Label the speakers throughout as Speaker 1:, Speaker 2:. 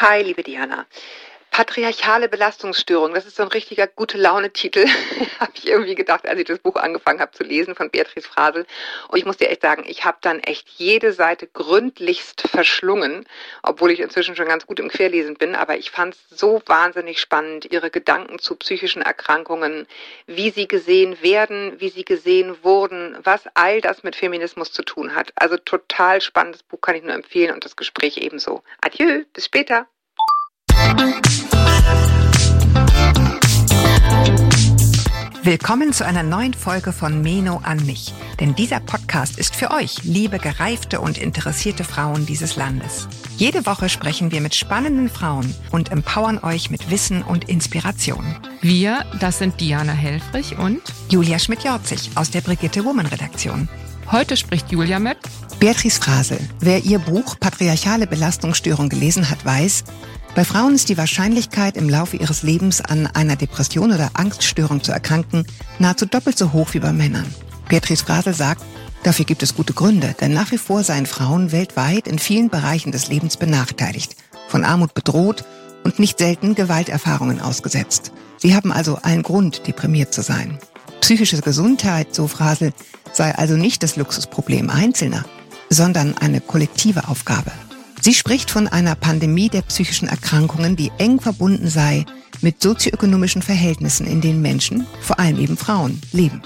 Speaker 1: Hi, liebe Diana. Patriarchale Belastungsstörung, das ist so ein richtiger gute Laune-Titel, habe ich irgendwie gedacht, als ich das Buch angefangen habe zu lesen von Beatrice Frasel. Und ich muss dir echt sagen, ich habe dann echt jede Seite gründlichst verschlungen, obwohl ich inzwischen schon ganz gut im Querlesen bin. Aber ich fand es so wahnsinnig spannend, ihre Gedanken zu psychischen Erkrankungen, wie sie gesehen werden, wie sie gesehen wurden, was all das mit Feminismus zu tun hat. Also total spannendes Buch, kann ich nur empfehlen und das Gespräch ebenso. Adieu, bis später.
Speaker 2: Willkommen zu einer neuen Folge von Meno an mich. Denn dieser Podcast ist für euch, liebe gereifte und interessierte Frauen dieses Landes. Jede Woche sprechen wir mit spannenden Frauen und empowern euch mit Wissen und Inspiration.
Speaker 3: Wir, das sind Diana Helfrich und
Speaker 2: Julia Schmidt-Jorzig aus der Brigitte Woman Redaktion.
Speaker 3: Heute spricht Julia mit
Speaker 2: Beatrice Frasel. Wer ihr Buch Patriarchale Belastungsstörung gelesen hat, weiß, bei Frauen ist die Wahrscheinlichkeit, im Laufe ihres Lebens an einer Depression oder Angststörung zu erkranken, nahezu doppelt so hoch wie bei Männern. Beatrice Frasel sagt, dafür gibt es gute Gründe, denn nach wie vor seien Frauen weltweit in vielen Bereichen des Lebens benachteiligt, von Armut bedroht und nicht selten Gewalterfahrungen ausgesetzt. Sie haben also allen Grund, deprimiert zu sein. Psychische Gesundheit, so Frasel, sei also nicht das Luxusproblem Einzelner, sondern eine kollektive Aufgabe. Sie spricht von einer Pandemie der psychischen Erkrankungen, die eng verbunden sei mit sozioökonomischen Verhältnissen, in denen Menschen, vor allem eben Frauen, leben.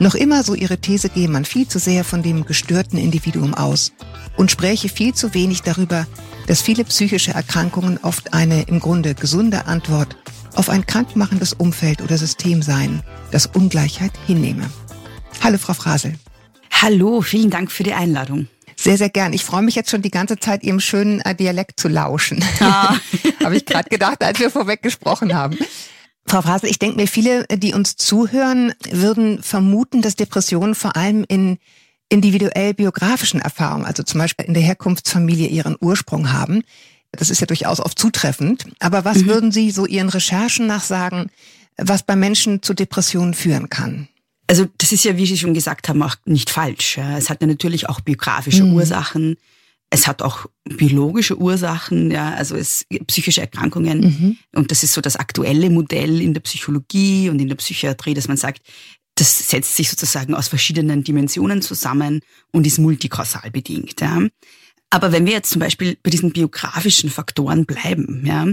Speaker 2: Noch immer, so ihre These, gehe man viel zu sehr von dem gestörten Individuum aus und spräche viel zu wenig darüber, dass viele psychische Erkrankungen oft eine im Grunde gesunde Antwort auf ein krankmachendes Umfeld oder System seien, das Ungleichheit hinnehme. Hallo, Frau Frasel.
Speaker 4: Hallo, vielen Dank für die Einladung.
Speaker 2: Sehr, sehr gern. Ich freue mich jetzt schon die ganze Zeit, Ihrem schönen äh, Dialekt zu lauschen. Ah. Habe ich gerade gedacht, als wir vorweg gesprochen haben. Frau Frasel, ich denke mir, viele, die uns zuhören, würden vermuten, dass Depressionen vor allem in individuell biografischen Erfahrungen, also zum Beispiel in der Herkunftsfamilie, ihren Ursprung haben. Das ist ja durchaus oft zutreffend. Aber was mhm. würden Sie so Ihren Recherchen nach sagen, was bei Menschen zu Depressionen führen kann?
Speaker 4: Also das ist ja, wie Sie schon gesagt haben, auch nicht falsch. Es hat ja natürlich auch biografische mhm. Ursachen. Es hat auch biologische Ursachen, ja, also es psychische Erkrankungen. Mhm. Und das ist so das aktuelle Modell in der Psychologie und in der Psychiatrie, dass man sagt, das setzt sich sozusagen aus verschiedenen Dimensionen zusammen und ist multikausal bedingt. Ja. Aber wenn wir jetzt zum Beispiel bei diesen biografischen Faktoren bleiben, ja,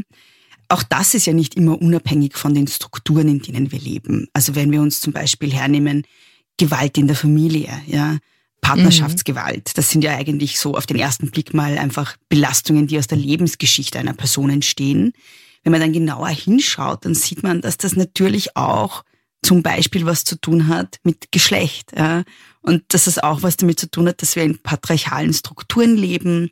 Speaker 4: auch das ist ja nicht immer unabhängig von den Strukturen, in denen wir leben. Also wenn wir uns zum Beispiel hernehmen, Gewalt in der Familie, ja, Partnerschaftsgewalt, das sind ja eigentlich so auf den ersten Blick mal einfach Belastungen, die aus der Lebensgeschichte einer Person entstehen. Wenn man dann genauer hinschaut, dann sieht man, dass das natürlich auch zum Beispiel was zu tun hat mit Geschlecht. Ja? Und dass es auch was damit zu tun hat, dass wir in patriarchalen Strukturen leben,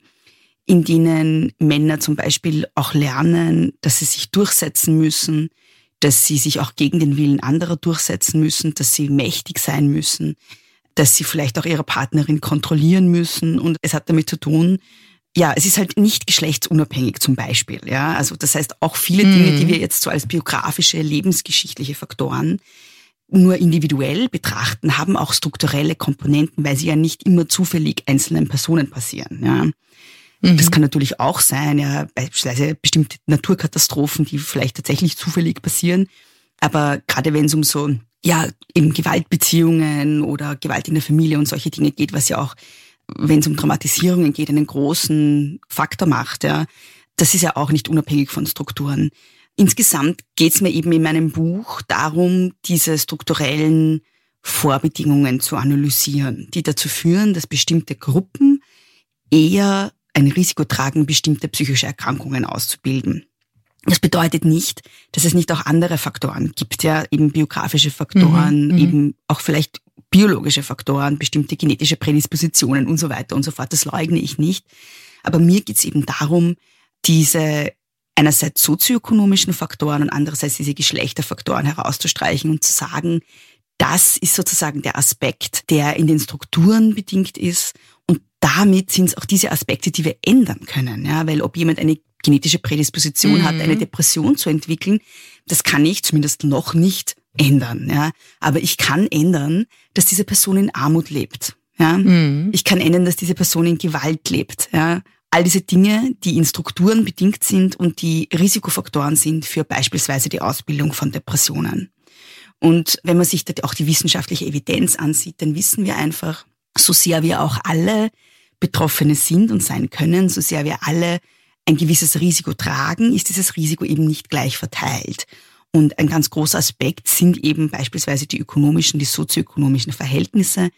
Speaker 4: in denen Männer zum Beispiel auch lernen, dass sie sich durchsetzen müssen, dass sie sich auch gegen den Willen anderer durchsetzen müssen, dass sie mächtig sein müssen, dass sie vielleicht auch ihre Partnerin kontrollieren müssen. Und es hat damit zu tun, ja, es ist halt nicht geschlechtsunabhängig zum Beispiel. Ja, also das heißt auch viele Dinge, die mhm. wir jetzt so als biografische, lebensgeschichtliche Faktoren nur individuell betrachten, haben auch strukturelle Komponenten, weil sie ja nicht immer zufällig einzelnen Personen passieren. Ja. Mhm. Das kann natürlich auch sein, ja, beispielsweise bestimmte Naturkatastrophen, die vielleicht tatsächlich zufällig passieren. Aber gerade wenn es um so, ja, eben Gewaltbeziehungen oder Gewalt in der Familie und solche Dinge geht, was ja auch, wenn es um Traumatisierungen geht, einen großen Faktor macht, ja, das ist ja auch nicht unabhängig von Strukturen. Insgesamt geht es mir eben in meinem Buch darum, diese strukturellen Vorbedingungen zu analysieren, die dazu führen, dass bestimmte Gruppen eher ein Risiko tragen, bestimmte psychische Erkrankungen auszubilden. Das bedeutet nicht, dass es nicht auch andere Faktoren gibt, ja, eben biografische Faktoren, mhm, mhm, eben auch vielleicht biologische Faktoren, bestimmte genetische Prädispositionen und so weiter und so fort. Das leugne ich nicht. Aber mir geht's eben darum, diese einerseits sozioökonomischen Faktoren und andererseits diese Geschlechterfaktoren herauszustreichen und zu sagen, das ist sozusagen der Aspekt, der in den Strukturen bedingt ist damit sind es auch diese Aspekte, die wir ändern können. Ja, weil ob jemand eine genetische Prädisposition mhm. hat, eine Depression zu entwickeln, das kann ich zumindest noch nicht ändern. Ja, aber ich kann ändern, dass diese Person in Armut lebt. Ja, mhm. ich kann ändern, dass diese Person in Gewalt lebt. Ja, all diese Dinge, die in Strukturen bedingt sind und die Risikofaktoren sind für beispielsweise die Ausbildung von Depressionen. Und wenn man sich da auch die wissenschaftliche Evidenz ansieht, dann wissen wir einfach, so sehr wir auch alle Betroffene sind und sein können, so sehr wir alle ein gewisses Risiko tragen, ist dieses Risiko eben nicht gleich verteilt. Und ein ganz großer Aspekt sind eben beispielsweise die ökonomischen, die sozioökonomischen Verhältnisse.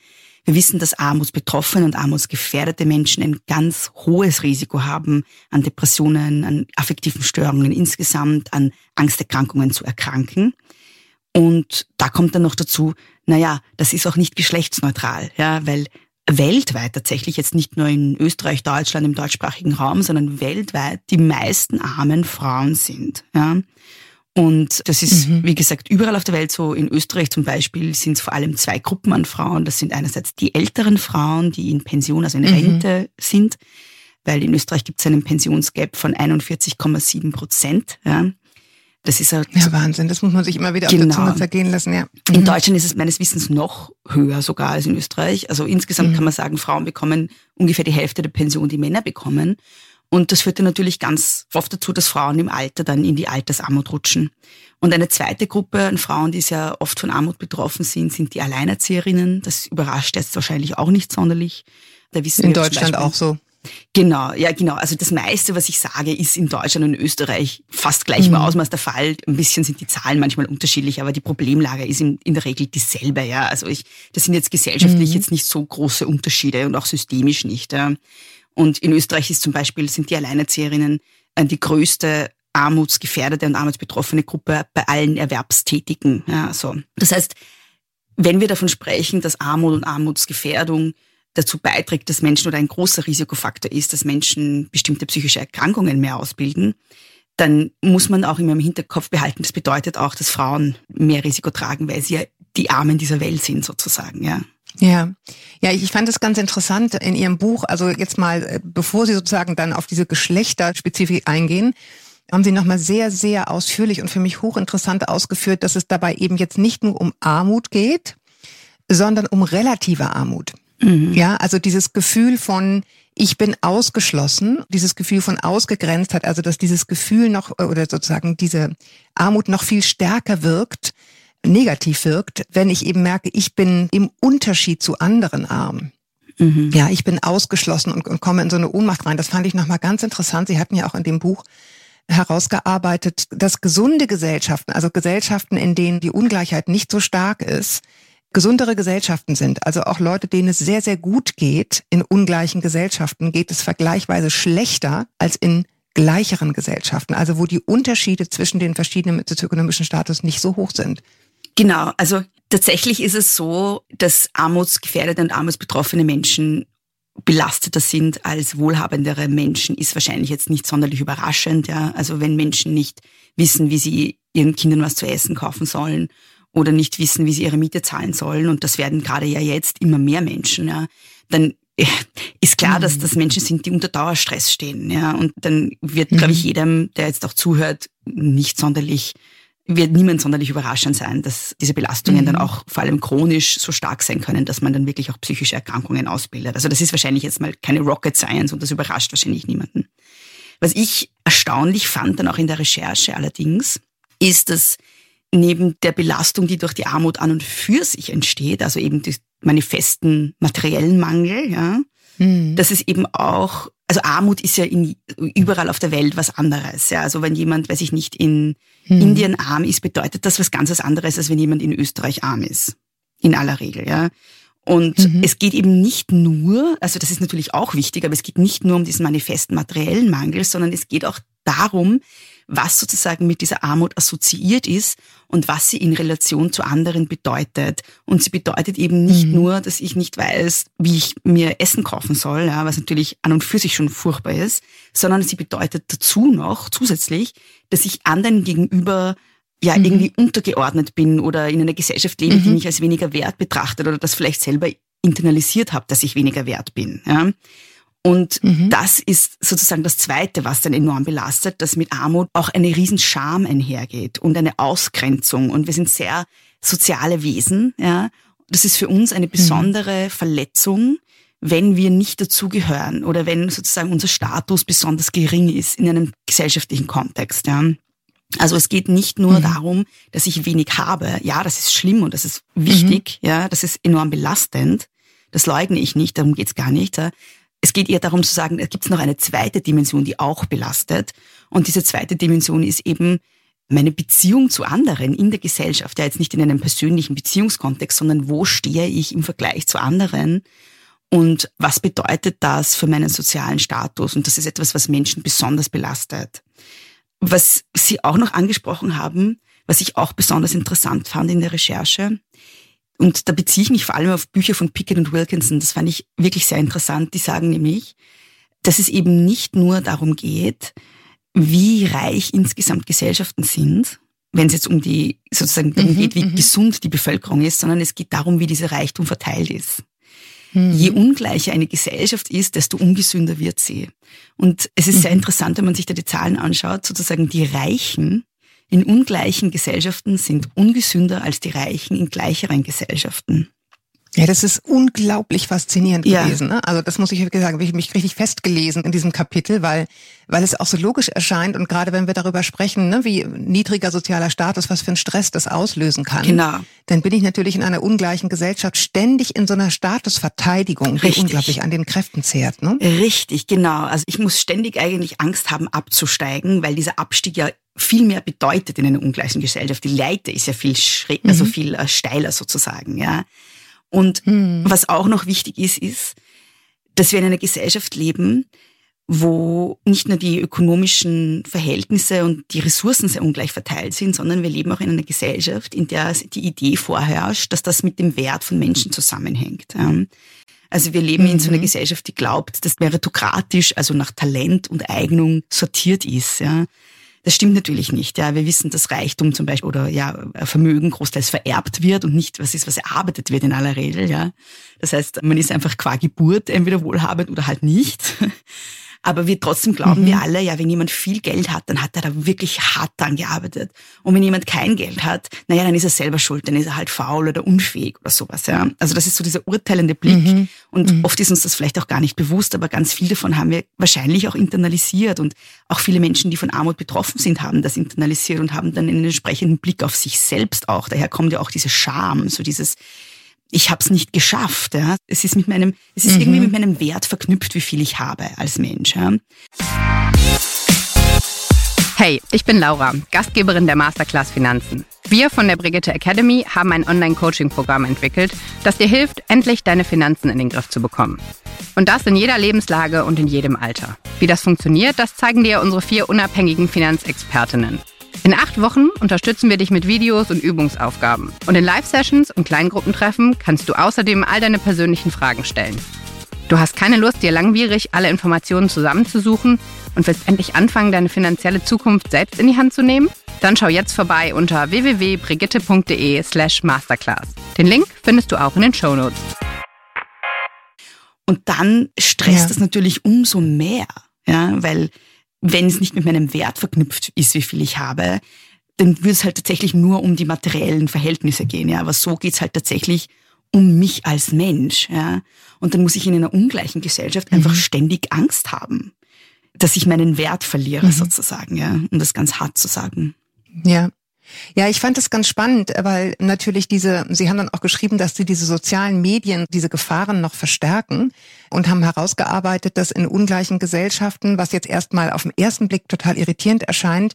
Speaker 4: Wir wissen, dass armutsbetroffene und armutsgefährdete Menschen ein ganz hohes Risiko haben, an Depressionen, an affektiven Störungen insgesamt, an Angsterkrankungen zu erkranken. Und da kommt dann noch dazu, naja, das ist auch nicht geschlechtsneutral, ja, weil weltweit tatsächlich jetzt nicht nur in Österreich, Deutschland, im deutschsprachigen Raum, sondern weltweit die meisten armen Frauen sind, ja. Und das ist, mhm. wie gesagt, überall auf der Welt so. In Österreich zum Beispiel sind es vor allem zwei Gruppen an Frauen. Das sind einerseits die älteren Frauen, die in Pension, also in mhm. Rente sind, weil in Österreich gibt es einen Pensionsgap von 41,7 Prozent. Ja.
Speaker 2: Das ist halt ja Wahnsinn. Das muss man sich immer wieder genau. auf der genau. Zunge zergehen lassen. Ja.
Speaker 4: Mhm. In Deutschland ist es meines Wissens noch höher sogar als in Österreich. Also insgesamt mhm. kann man sagen, Frauen bekommen ungefähr die Hälfte der Pension, die Männer bekommen. Und das führt dann natürlich ganz oft dazu, dass Frauen im Alter dann in die Altersarmut rutschen. Und eine zweite Gruppe an Frauen, die sehr oft von Armut betroffen sind, sind die Alleinerzieherinnen. Das überrascht jetzt wahrscheinlich auch nicht sonderlich.
Speaker 2: Da wissen in Deutschland Beispiel, auch so.
Speaker 4: Genau, ja genau. Also das meiste, was ich sage, ist in Deutschland und Österreich fast gleich im mhm. Ausmaß der Fall. Ein bisschen sind die Zahlen manchmal unterschiedlich, aber die Problemlage ist in, in der Regel dieselbe. Ja, also ich, das sind jetzt gesellschaftlich mhm. jetzt nicht so große Unterschiede und auch systemisch nicht. Ja. Und in Österreich ist zum Beispiel, sind die Alleinerzieherinnen äh, die größte armutsgefährdete und armutsbetroffene Gruppe bei allen Erwerbstätigen. Ja, so. Das heißt, wenn wir davon sprechen, dass Armut und Armutsgefährdung dazu beiträgt, dass Menschen oder ein großer Risikofaktor ist, dass Menschen bestimmte psychische Erkrankungen mehr ausbilden, dann muss man auch immer im Hinterkopf behalten, das bedeutet auch, dass Frauen mehr Risiko tragen, weil sie ja die Armen dieser Welt sind sozusagen, ja.
Speaker 2: Ja, ja, ich fand es ganz interessant in Ihrem Buch, also jetzt mal, äh, bevor Sie sozusagen dann auf diese Geschlechterspezifik eingehen, haben Sie nochmal sehr, sehr ausführlich und für mich hochinteressant ausgeführt, dass es dabei eben jetzt nicht nur um Armut geht, sondern um relative Armut. Mhm. Ja, also dieses Gefühl von, ich bin ausgeschlossen, dieses Gefühl von ausgegrenzt hat, also dass dieses Gefühl noch oder sozusagen diese Armut noch viel stärker wirkt, negativ wirkt, wenn ich eben merke, ich bin im Unterschied zu anderen arm. Mhm. Ja, ich bin ausgeschlossen und, und, komme in so eine Ohnmacht rein. Das fand ich nochmal ganz interessant. Sie hatten ja auch in dem Buch herausgearbeitet, dass gesunde Gesellschaften, also Gesellschaften, in denen die Ungleichheit nicht so stark ist, gesundere Gesellschaften sind. Also auch Leute, denen es sehr, sehr gut geht in ungleichen Gesellschaften, geht es vergleichsweise schlechter als in gleicheren Gesellschaften, also wo die Unterschiede zwischen den verschiedenen sozioökonomischen Status nicht so hoch sind.
Speaker 4: Genau, also tatsächlich ist es so, dass armutsgefährdete und armutsbetroffene Menschen belasteter sind als wohlhabendere Menschen, ist wahrscheinlich jetzt nicht sonderlich überraschend. Ja? Also wenn Menschen nicht wissen, wie sie ihren Kindern was zu essen kaufen sollen oder nicht wissen, wie sie ihre Miete zahlen sollen, und das werden gerade ja jetzt immer mehr Menschen, ja, dann ist klar, dass mhm. das Menschen sind, die unter Dauerstress stehen. Ja, und dann wird, glaube ich, mhm. jedem, der jetzt auch zuhört, nicht sonderlich wird niemand sonderlich überraschend sein, dass diese Belastungen mhm. dann auch vor allem chronisch so stark sein können, dass man dann wirklich auch psychische Erkrankungen ausbildet. Also das ist wahrscheinlich jetzt mal keine Rocket Science und das überrascht wahrscheinlich niemanden. Was ich erstaunlich fand dann auch in der Recherche allerdings, ist, dass neben der Belastung, die durch die Armut an und für sich entsteht, also eben die manifesten materiellen Mangel, ja, mhm. dass es eben auch also Armut ist ja in, überall auf der Welt was anderes. Ja. Also wenn jemand, weiß ich nicht, in hm. Indien arm ist, bedeutet das was ganz anderes, als wenn jemand in Österreich arm ist. In aller Regel, ja. Und mhm. es geht eben nicht nur, also das ist natürlich auch wichtig, aber es geht nicht nur um diesen manifesten materiellen Mangel, sondern es geht auch darum, was sozusagen mit dieser Armut assoziiert ist und was sie in Relation zu anderen bedeutet. Und sie bedeutet eben nicht mhm. nur, dass ich nicht weiß, wie ich mir Essen kaufen soll, ja, was natürlich an und für sich schon furchtbar ist, sondern sie bedeutet dazu noch zusätzlich, dass ich anderen gegenüber ja mhm. irgendwie untergeordnet bin oder in einer Gesellschaft lebe, mhm. die mich als weniger wert betrachtet oder das vielleicht selber internalisiert habe, dass ich weniger wert bin. Ja. Und mhm. das ist sozusagen das Zweite, was dann enorm belastet, dass mit Armut auch eine riesen Scham einhergeht und eine Ausgrenzung. Und wir sind sehr soziale Wesen. Ja. Das ist für uns eine mhm. besondere mhm. Verletzung, wenn wir nicht dazugehören oder wenn sozusagen unser Status besonders gering ist in einem gesellschaftlichen Kontext. Ja. Also es geht nicht nur mhm. darum, dass ich wenig habe. Ja, das ist schlimm und das ist wichtig. Mhm. Ja, das ist enorm belastend. Das leugne ich nicht. Darum geht's gar nicht. Es geht eher darum zu sagen, es gibt noch eine zweite Dimension, die auch belastet. Und diese zweite Dimension ist eben meine Beziehung zu anderen in der Gesellschaft. Ja, jetzt nicht in einem persönlichen Beziehungskontext, sondern wo stehe ich im Vergleich zu anderen? Und was bedeutet das für meinen sozialen Status? Und das ist etwas, was Menschen besonders belastet. Was Sie auch noch angesprochen haben, was ich auch besonders interessant fand in der Recherche, und da beziehe ich mich vor allem auf Bücher von Pickett und Wilkinson, das fand ich wirklich sehr interessant. Die sagen nämlich, dass es eben nicht nur darum geht, wie reich insgesamt Gesellschaften sind, wenn es jetzt um die sozusagen darum mhm, geht, wie mhm. gesund die Bevölkerung ist, sondern es geht darum, wie dieser Reichtum verteilt ist. Mhm. Je ungleicher eine Gesellschaft ist, desto ungesünder wird sie. Und es ist sehr mhm. interessant, wenn man sich da die Zahlen anschaut, sozusagen die Reichen in ungleichen Gesellschaften sind ungesünder als die Reichen in gleicheren Gesellschaften.
Speaker 2: Ja, das ist unglaublich faszinierend ja. gewesen. Ne? Also das muss ich wirklich sagen, ich mich richtig festgelesen in diesem Kapitel, weil weil es auch so logisch erscheint und gerade wenn wir darüber sprechen, ne, wie niedriger sozialer Status, was für einen Stress das auslösen kann,
Speaker 4: genau.
Speaker 2: dann bin ich natürlich in einer ungleichen Gesellschaft ständig in so einer Statusverteidigung, die richtig. unglaublich an den Kräften zehrt. Ne?
Speaker 4: Richtig, genau. Also ich muss ständig eigentlich Angst haben, abzusteigen, weil dieser Abstieg ja viel mehr bedeutet in einer ungleichen Gesellschaft. Die Leiter ist ja viel schräg, also mhm. viel äh, steiler sozusagen, ja. Und mhm. was auch noch wichtig ist, ist, dass wir in einer Gesellschaft leben, wo nicht nur die ökonomischen Verhältnisse und die Ressourcen sehr ungleich verteilt sind, sondern wir leben auch in einer Gesellschaft, in der die Idee vorherrscht, dass das mit dem Wert von Menschen zusammenhängt. Also wir leben mhm. in so einer mhm. Gesellschaft, die glaubt, dass meritokratisch, also nach Talent und Eignung sortiert ist. Ja. Das stimmt natürlich nicht. Ja, wir wissen, dass Reichtum zum Beispiel oder ja Vermögen großteils vererbt wird und nicht was ist, was erarbeitet wird in aller Regel. Ja, das heißt, man ist einfach qua Geburt entweder wohlhabend oder halt nicht. Aber wir trotzdem glauben mhm. wir alle, ja, wenn jemand viel Geld hat, dann hat er da wirklich hart dran gearbeitet. Und wenn jemand kein Geld hat, naja, dann ist er selber schuld, dann ist er halt faul oder unfähig oder sowas. Ja. Also das ist so dieser urteilende Blick. Mhm. Und mhm. oft ist uns das vielleicht auch gar nicht bewusst, aber ganz viel davon haben wir wahrscheinlich auch internalisiert. Und auch viele Menschen, die von Armut betroffen sind, haben das internalisiert und haben dann einen entsprechenden Blick auf sich selbst auch. Daher kommt ja auch diese Scham, so dieses ich habe es nicht geschafft. Ja. Es ist mit meinem, es ist mhm. irgendwie mit meinem Wert verknüpft, wie viel ich habe als Mensch. Ja.
Speaker 3: Hey, ich bin Laura, Gastgeberin der Masterclass Finanzen. Wir von der Brigitte Academy haben ein Online-Coaching-Programm entwickelt, das dir hilft, endlich deine Finanzen in den Griff zu bekommen. Und das in jeder Lebenslage und in jedem Alter. Wie das funktioniert, das zeigen dir unsere vier unabhängigen Finanzexpertinnen. In acht Wochen unterstützen wir dich mit Videos und Übungsaufgaben. Und in Live-Sessions und Kleingruppentreffen kannst du außerdem all deine persönlichen Fragen stellen. Du hast keine Lust, dir langwierig alle Informationen zusammenzusuchen und willst endlich anfangen, deine finanzielle Zukunft selbst in die Hand zu nehmen? Dann schau jetzt vorbei unter www.brigitte.de slash masterclass. Den Link findest du auch in den Show Notes.
Speaker 4: Und dann stresst es natürlich umso mehr, ja, weil wenn es nicht mit meinem Wert verknüpft ist, wie viel ich habe, dann würde es halt tatsächlich nur um die materiellen Verhältnisse gehen. Ja, aber so geht's halt tatsächlich um mich als Mensch. Ja, und dann muss ich in einer ungleichen Gesellschaft mhm. einfach ständig Angst haben, dass ich meinen Wert verliere, mhm. sozusagen. Ja, um das ganz hart zu sagen.
Speaker 2: Ja, ja, ich fand das ganz spannend, weil natürlich diese, Sie haben dann auch geschrieben, dass Sie diese sozialen Medien diese Gefahren noch verstärken und haben herausgearbeitet, dass in ungleichen Gesellschaften, was jetzt erstmal auf den ersten Blick total irritierend erscheint,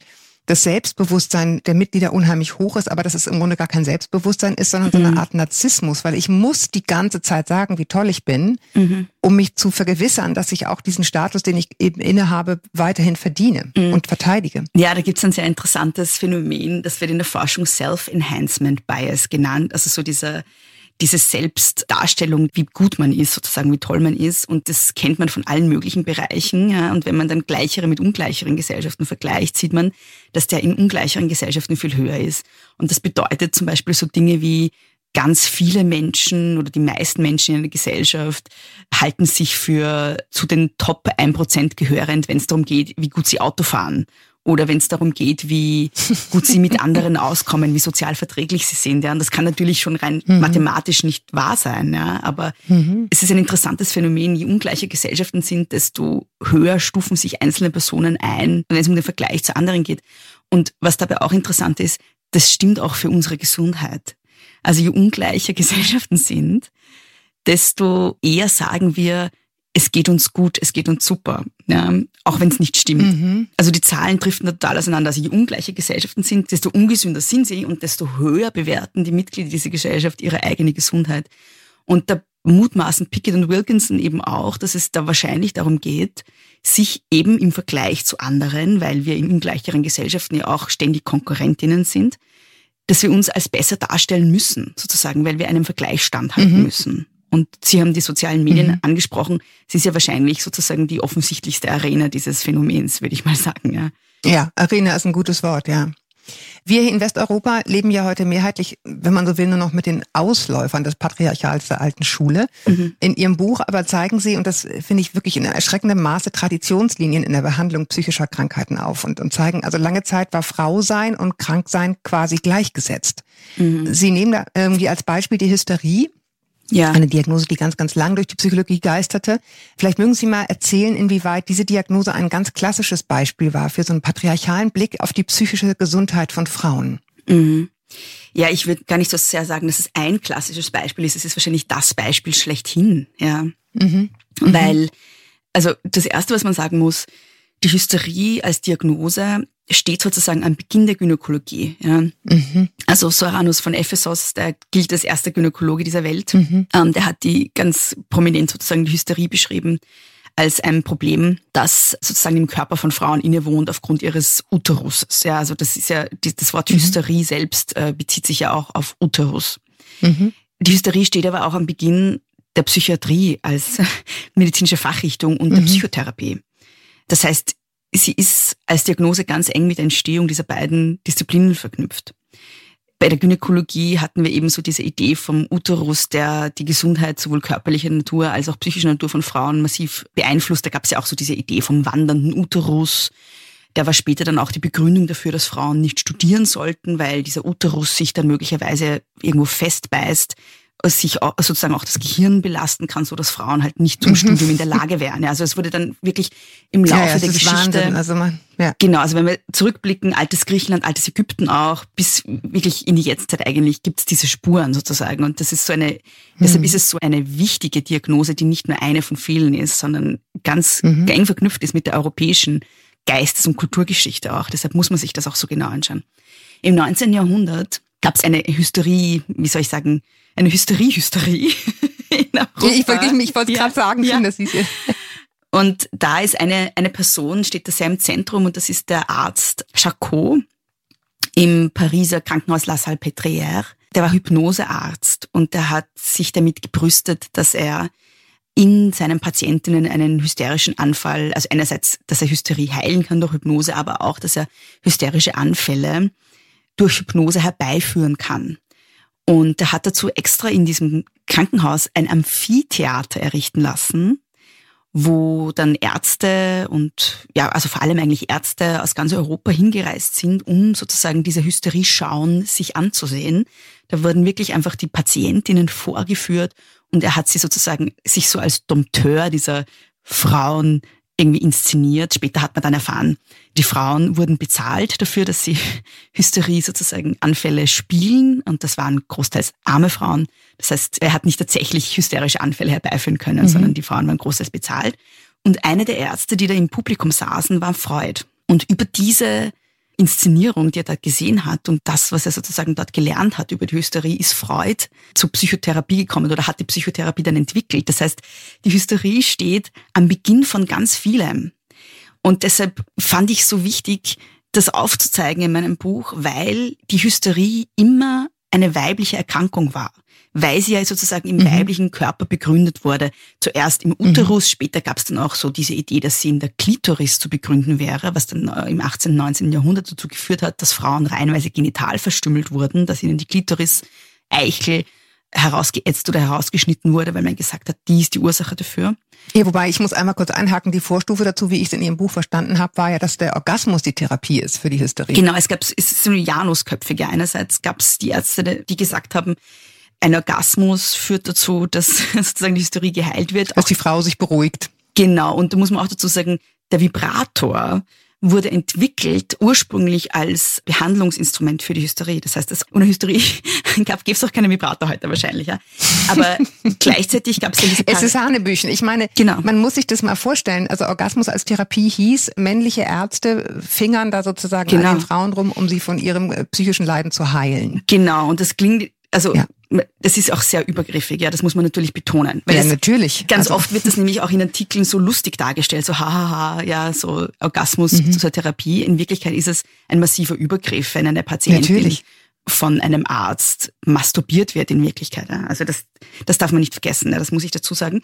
Speaker 2: das Selbstbewusstsein der Mitglieder unheimlich hoch ist, aber dass es im Grunde gar kein Selbstbewusstsein ist, sondern so eine mhm. Art Narzissmus, weil ich muss die ganze Zeit sagen, wie toll ich bin, mhm. um mich zu vergewissern, dass ich auch diesen Status, den ich eben innehabe, weiterhin verdiene mhm. und verteidige.
Speaker 4: Ja, da gibt es ein sehr interessantes Phänomen, das wird in der Forschung Self-Enhancement Bias genannt, also so dieser diese Selbstdarstellung, wie gut man ist, sozusagen, wie toll man ist. Und das kennt man von allen möglichen Bereichen. Ja. Und wenn man dann gleichere mit ungleicheren Gesellschaften vergleicht, sieht man, dass der in ungleicheren Gesellschaften viel höher ist. Und das bedeutet zum Beispiel so Dinge wie ganz viele Menschen oder die meisten Menschen in einer Gesellschaft halten sich für zu den Top 1% gehörend, wenn es darum geht, wie gut sie Auto fahren oder wenn es darum geht, wie gut sie mit anderen auskommen, wie sozial verträglich sie sind. Ja. Und das kann natürlich schon rein mhm. mathematisch nicht wahr sein, ja. aber mhm. es ist ein interessantes Phänomen. Je ungleicher Gesellschaften sind, desto höher stufen sich einzelne Personen ein, wenn es um den Vergleich zu anderen geht. Und was dabei auch interessant ist, das stimmt auch für unsere Gesundheit. Also je ungleicher Gesellschaften sind, desto eher sagen wir, es geht uns gut, es geht uns super, ja, auch wenn es nicht stimmt. Mhm. Also die Zahlen driften total auseinander. Also je ungleicher Gesellschaften sind, desto ungesünder sind sie und desto höher bewerten die Mitglieder dieser Gesellschaft ihre eigene Gesundheit. Und da mutmaßen Pickett und Wilkinson eben auch, dass es da wahrscheinlich darum geht, sich eben im Vergleich zu anderen, weil wir in ungleicheren Gesellschaften ja auch ständig Konkurrentinnen sind, dass wir uns als besser darstellen müssen, sozusagen, weil wir einem Vergleich standhalten mhm. müssen. Und Sie haben die sozialen Medien mhm. angesprochen. Es ist ja wahrscheinlich sozusagen die offensichtlichste Arena dieses Phänomens, würde ich mal sagen. Ja.
Speaker 2: ja, Arena ist ein gutes Wort, ja. Wir hier in Westeuropa leben ja heute mehrheitlich, wenn man so will, nur noch mit den Ausläufern des Patriarchals der alten Schule. Mhm. In Ihrem Buch aber zeigen Sie, und das finde ich wirklich in erschreckendem Maße, Traditionslinien in der Behandlung psychischer Krankheiten auf und, und zeigen, also lange Zeit war Frau sein und Kranksein quasi gleichgesetzt. Mhm. Sie nehmen da irgendwie als Beispiel die Hysterie ja. Eine Diagnose, die ganz, ganz lang durch die Psychologie geisterte. Vielleicht mögen Sie mal erzählen, inwieweit diese Diagnose ein ganz klassisches Beispiel war für so einen patriarchalen Blick auf die psychische Gesundheit von Frauen.
Speaker 4: Mhm. Ja, ich würde gar nicht so sehr sagen, dass es ein klassisches Beispiel ist. Es ist wahrscheinlich das Beispiel schlechthin, ja. Mhm. Weil, also das erste, was man sagen muss, die Hysterie als Diagnose steht sozusagen am Beginn der Gynäkologie. Ja. Mhm. Also Soranus von Ephesos, der gilt als erster Gynäkologe dieser Welt. Mhm. Ähm, der hat die ganz prominent sozusagen die Hysterie beschrieben als ein Problem, das sozusagen im Körper von Frauen innewohnt aufgrund ihres Uterus. Ja, also das ist ja das Wort mhm. Hysterie selbst äh, bezieht sich ja auch auf Uterus. Mhm. Die Hysterie steht aber auch am Beginn der Psychiatrie als medizinische Fachrichtung und der mhm. Psychotherapie. Das heißt, sie ist als Diagnose ganz eng mit der Entstehung dieser beiden Disziplinen verknüpft. Bei der Gynäkologie hatten wir eben so diese Idee vom Uterus, der die Gesundheit sowohl körperlicher Natur als auch psychischer Natur von Frauen massiv beeinflusst. Da gab es ja auch so diese Idee vom wandernden Uterus. Der war später dann auch die Begründung dafür, dass Frauen nicht studieren sollten, weil dieser Uterus sich dann möglicherweise irgendwo festbeißt sich auch, sozusagen auch das Gehirn belasten kann, so dass Frauen halt nicht zum mhm. Studium in der Lage wären. Also es wurde dann wirklich im Laufe ja, ja, der Geschichte. Wahnsinn. Also man, ja. Genau, also wenn wir zurückblicken, altes Griechenland, altes Ägypten auch, bis wirklich in die Jetztzeit eigentlich gibt es diese Spuren sozusagen. Und das ist so eine, mhm. deshalb ist es so eine wichtige Diagnose, die nicht nur eine von vielen ist, sondern ganz mhm. eng verknüpft ist mit der europäischen Geistes- und Kulturgeschichte auch. Deshalb muss man sich das auch so genau anschauen. Im 19. Jahrhundert gab es eine Hysterie, wie soll ich sagen, eine Hysterie-Hysterie
Speaker 2: in Europa. Ich wollte ich wollte ja. gerade sagen, ja. das ist ja.
Speaker 4: Und da ist eine, eine Person, steht da sehr im Zentrum und das ist der Arzt Chacot im Pariser Krankenhaus La Salpêtrière. Der war Hypnosearzt und der hat sich damit gebrüstet, dass er in seinen Patientinnen einen hysterischen Anfall, also einerseits, dass er Hysterie heilen kann durch Hypnose, aber auch, dass er hysterische Anfälle durch Hypnose herbeiführen kann. Und er hat dazu extra in diesem Krankenhaus ein Amphitheater errichten lassen, wo dann Ärzte und ja, also vor allem eigentlich Ärzte aus ganz Europa hingereist sind, um sozusagen diese Hysterie-Schauen sich anzusehen. Da wurden wirklich einfach die Patientinnen vorgeführt und er hat sie sozusagen sich so als Dompteur dieser Frauen irgendwie inszeniert. Später hat man dann erfahren, die Frauen wurden bezahlt dafür, dass sie Hysterie sozusagen Anfälle spielen und das waren großteils arme Frauen. Das heißt, er hat nicht tatsächlich hysterische Anfälle herbeiführen können, mhm. sondern die Frauen waren großteils bezahlt. Und eine der Ärzte, die da im Publikum saßen, war Freud. Und über diese Inszenierung, die er da gesehen hat und das, was er sozusagen dort gelernt hat über die Hysterie, ist Freud zur Psychotherapie gekommen oder hat die Psychotherapie dann entwickelt. Das heißt, die Hysterie steht am Beginn von ganz vielem. Und deshalb fand ich so wichtig, das aufzuzeigen in meinem Buch, weil die Hysterie immer eine weibliche Erkrankung war weil sie ja sozusagen im mhm. weiblichen Körper begründet wurde. Zuerst im Uterus, mhm. später gab es dann auch so diese Idee, dass sie in der Klitoris zu begründen wäre, was dann äh, im 18., 19. Jahrhundert dazu geführt hat, dass Frauen reihenweise genital verstümmelt wurden, dass ihnen die Klitoris Eichel herausgeätzt oder herausgeschnitten wurde, weil man gesagt hat, die ist die Ursache dafür.
Speaker 2: Ja, wobei ich muss einmal kurz einhaken, die Vorstufe dazu, wie ich es in Ihrem Buch verstanden habe, war ja, dass der Orgasmus die Therapie ist für die Hysterie.
Speaker 4: Genau, es gab es ist so eine Janusköpfige. Einerseits gab es die Ärzte, die gesagt haben, ein Orgasmus führt dazu, dass sozusagen die Hysterie geheilt wird.
Speaker 2: Dass die Frau sich beruhigt.
Speaker 4: Genau, und da muss man auch dazu sagen, der Vibrator wurde entwickelt ursprünglich als Behandlungsinstrument für die Hysterie. Das heißt, dass ohne Hysterie gab es auch keine Vibrator heute wahrscheinlich. Ja. Aber gleichzeitig gab es ja diese
Speaker 2: Es ist Hanebüchen. Ich meine, genau. man muss sich das mal vorstellen. Also Orgasmus als Therapie hieß, männliche Ärzte fingern da sozusagen genau. an den Frauen rum, um sie von ihrem äh, psychischen Leiden zu heilen.
Speaker 4: Genau, und das klingt also ja. Das ist auch sehr übergriffig, ja, das muss man natürlich betonen.
Speaker 2: Weil ja, natürlich.
Speaker 4: Ganz also. oft wird das nämlich auch in Artikeln so lustig dargestellt, so hahaha, ja, so Orgasmus mhm. zur Therapie. In Wirklichkeit ist es ein massiver Übergriff, wenn eine Patientin natürlich. von einem Arzt masturbiert wird in Wirklichkeit. Ja. Also das, das darf man nicht vergessen, ja, das muss ich dazu sagen.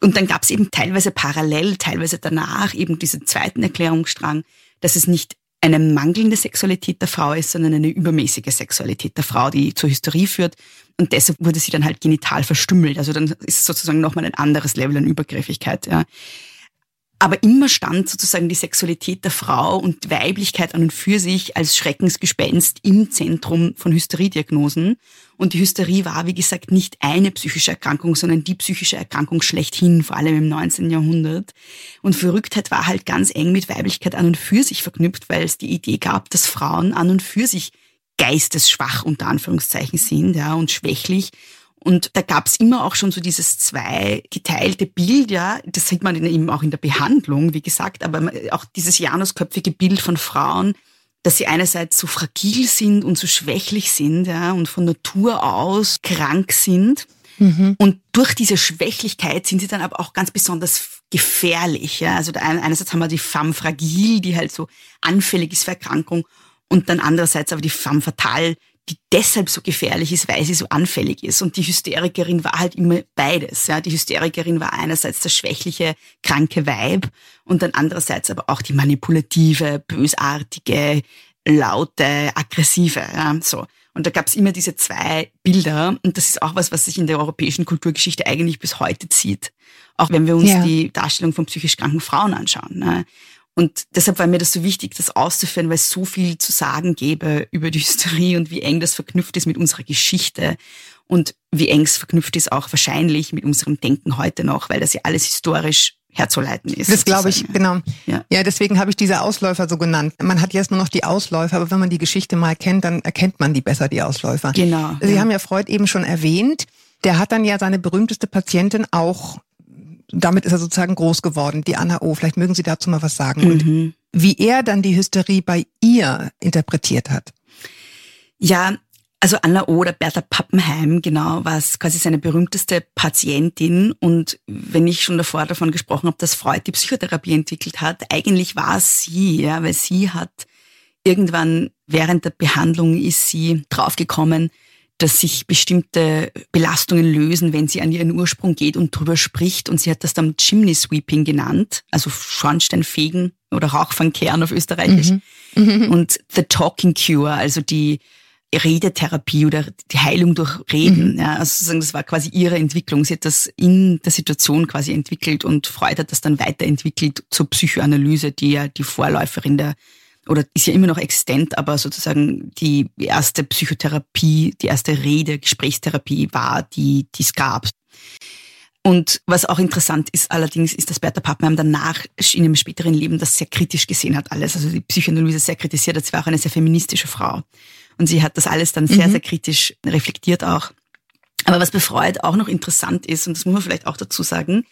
Speaker 4: Und dann gab es eben teilweise parallel, teilweise danach eben diesen zweiten Erklärungsstrang, dass es nicht eine mangelnde Sexualität der Frau ist, sondern eine übermäßige Sexualität der Frau, die zur Hysterie führt. Und deshalb wurde sie dann halt genital verstümmelt. Also dann ist es sozusagen nochmal ein anderes Level an Übergriffigkeit. Ja. Aber immer stand sozusagen die Sexualität der Frau und Weiblichkeit an und für sich als Schreckensgespenst im Zentrum von Hysteriediagnosen. Und die Hysterie war, wie gesagt, nicht eine psychische Erkrankung, sondern die psychische Erkrankung schlechthin, vor allem im 19. Jahrhundert. Und Verrücktheit war halt ganz eng mit Weiblichkeit an und für sich verknüpft, weil es die Idee gab, dass Frauen an und für sich geistesschwach unter Anführungszeichen sind ja, und schwächlich und da gab es immer auch schon so dieses zwei geteilte Bild, ja, das sieht man eben auch in der Behandlung, wie gesagt, aber auch dieses janusköpfige Bild von Frauen, dass sie einerseits so fragil sind und so schwächlich sind, ja, und von Natur aus krank sind. Mhm. Und durch diese Schwächlichkeit sind sie dann aber auch ganz besonders gefährlich. Ja? Also einerseits haben wir die femme fragile, die halt so anfällig ist für Erkrankung, und dann andererseits aber die femme fatale, die deshalb so gefährlich ist, weil sie so anfällig ist. Und die Hysterikerin war halt immer beides. Ja. Die Hysterikerin war einerseits das schwächliche, kranke Weib und dann andererseits aber auch die manipulative, bösartige, laute, aggressive. Ja. So. Und da gab es immer diese zwei Bilder. Und das ist auch was, was sich in der europäischen Kulturgeschichte eigentlich bis heute zieht. Auch wenn wir uns ja. die Darstellung von psychisch kranken Frauen anschauen. Ne. Und deshalb war mir das so wichtig, das auszuführen, weil es so viel zu sagen gäbe über die Hysterie und wie eng das verknüpft ist mit unserer Geschichte und wie eng es verknüpft ist auch wahrscheinlich mit unserem Denken heute noch, weil das ja alles historisch herzuleiten ist.
Speaker 2: Das glaube ich, genau. Ja, ja deswegen habe ich diese Ausläufer so genannt. Man hat jetzt nur noch die Ausläufer, aber wenn man die Geschichte mal kennt, dann erkennt man die besser, die Ausläufer.
Speaker 4: Genau.
Speaker 2: Sie ja. haben ja Freud eben schon erwähnt. Der hat dann ja seine berühmteste Patientin auch damit ist er sozusagen groß geworden, die Anna O. Vielleicht mögen Sie dazu mal was sagen. Mhm. Und wie er dann die Hysterie bei ihr interpretiert hat.
Speaker 4: Ja, also Anna O. oder Bertha Pappenheim, genau, war quasi seine berühmteste Patientin. Und wenn ich schon davor davon gesprochen habe, dass Freud die Psychotherapie entwickelt hat, eigentlich war es sie, ja, weil sie hat irgendwann während der Behandlung ist sie draufgekommen, dass sich bestimmte Belastungen lösen, wenn sie an ihren Ursprung geht und drüber spricht. Und sie hat das dann Chimney Sweeping genannt, also Schornsteinfegen oder Rauchfangkern auf Österreichisch. Mhm. Mhm. Und The Talking Cure, also die Redetherapie oder die Heilung durch Reden. Mhm. Ja, also sozusagen, das war quasi ihre Entwicklung. Sie hat das in der Situation quasi entwickelt und Freud hat das dann weiterentwickelt zur Psychoanalyse, die ja die Vorläuferin der oder ist ja immer noch existent, aber sozusagen die erste Psychotherapie, die erste Rede, Gesprächstherapie war, die, die es gab. Und was auch interessant ist allerdings, ist, dass Bertha Pappenheim danach in ihrem späteren Leben das sehr kritisch gesehen hat, alles. Also die Psychoanalyse sehr kritisiert hat. Sie war auch eine sehr feministische Frau. Und sie hat das alles dann sehr, mhm. sehr kritisch reflektiert auch. Aber was bei Freud auch noch interessant ist, und das muss man vielleicht auch dazu sagen,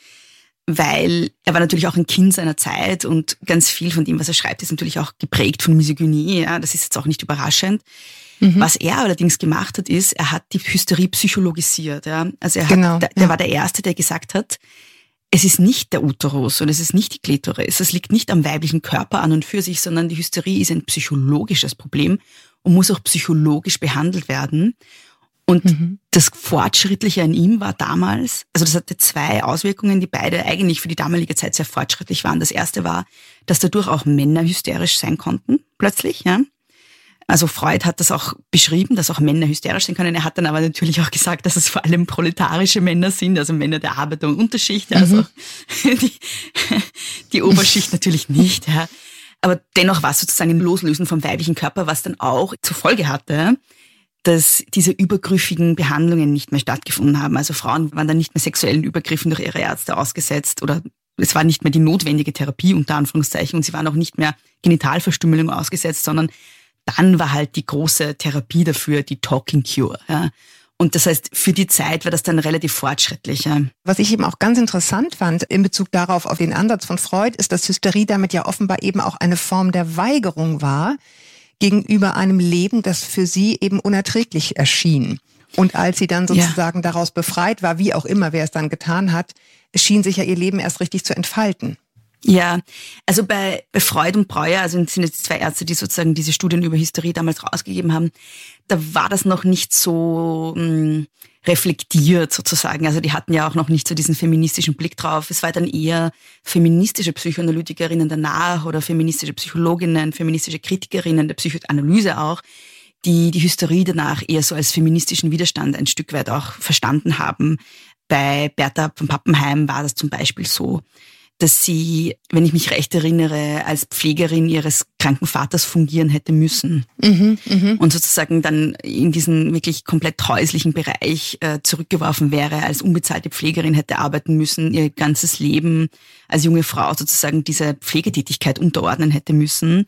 Speaker 4: weil er war natürlich auch ein Kind seiner Zeit und ganz viel von dem, was er schreibt, ist natürlich auch geprägt von Misogynie. Ja, das ist jetzt auch nicht überraschend. Mhm. Was er allerdings gemacht hat, ist, er hat die Hysterie psychologisiert. Ja. Also er genau, hat, der, der ja. war der Erste, der gesagt hat, es ist nicht der Uterus und es ist nicht die Klitoris. Es liegt nicht am weiblichen Körper an und für sich, sondern die Hysterie ist ein psychologisches Problem und muss auch psychologisch behandelt werden. Und mhm. das Fortschrittliche an ihm war damals, also das hatte zwei Auswirkungen, die beide eigentlich für die damalige Zeit sehr fortschrittlich waren. Das erste war, dass dadurch auch Männer hysterisch sein konnten, plötzlich, ja. Also Freud hat das auch beschrieben, dass auch Männer hysterisch sein können. Er hat dann aber natürlich auch gesagt, dass es vor allem proletarische Männer sind, also Männer der Arbeiter- und Unterschicht, also mhm. die, die Oberschicht natürlich nicht. Ja. Aber dennoch war es sozusagen ein Loslösen vom weiblichen Körper, was dann auch zur Folge hatte, dass diese übergriffigen Behandlungen nicht mehr stattgefunden haben. Also Frauen waren dann nicht mehr sexuellen Übergriffen durch ihre Ärzte ausgesetzt oder es war nicht mehr die notwendige Therapie unter Anführungszeichen und sie waren auch nicht mehr Genitalverstümmelung ausgesetzt, sondern dann war halt die große Therapie dafür die Talking Cure. Ja. Und das heißt, für die Zeit war das dann relativ fortschrittlich.
Speaker 2: Was ich eben auch ganz interessant fand in Bezug darauf, auf den Ansatz von Freud, ist, dass Hysterie damit ja offenbar eben auch eine Form der Weigerung war gegenüber einem Leben, das für sie eben unerträglich erschien. Und als sie dann sozusagen ja. daraus befreit war, wie auch immer, wer es dann getan hat, schien sich ja ihr Leben erst richtig zu entfalten.
Speaker 4: Ja, also bei, Freud und Breuer, also sind jetzt zwei Ärzte, die sozusagen diese Studien über Hysterie damals rausgegeben haben, da war das noch nicht so mh, hm, reflektiert sozusagen. Also die hatten ja auch noch nicht so diesen feministischen Blick drauf. Es war dann eher feministische Psychoanalytikerinnen danach oder feministische Psychologinnen, feministische Kritikerinnen der Psychoanalyse auch, die die Hysterie danach eher so als feministischen Widerstand ein Stück weit auch verstanden haben. Bei Bertha von Pappenheim war das zum Beispiel so dass sie, wenn ich mich recht erinnere, als Pflegerin ihres kranken Vaters fungieren hätte müssen. Mhm, mh. Und sozusagen dann in diesen wirklich komplett häuslichen Bereich äh, zurückgeworfen wäre, als unbezahlte Pflegerin hätte arbeiten müssen, ihr ganzes Leben als junge Frau sozusagen dieser Pflegetätigkeit unterordnen hätte müssen.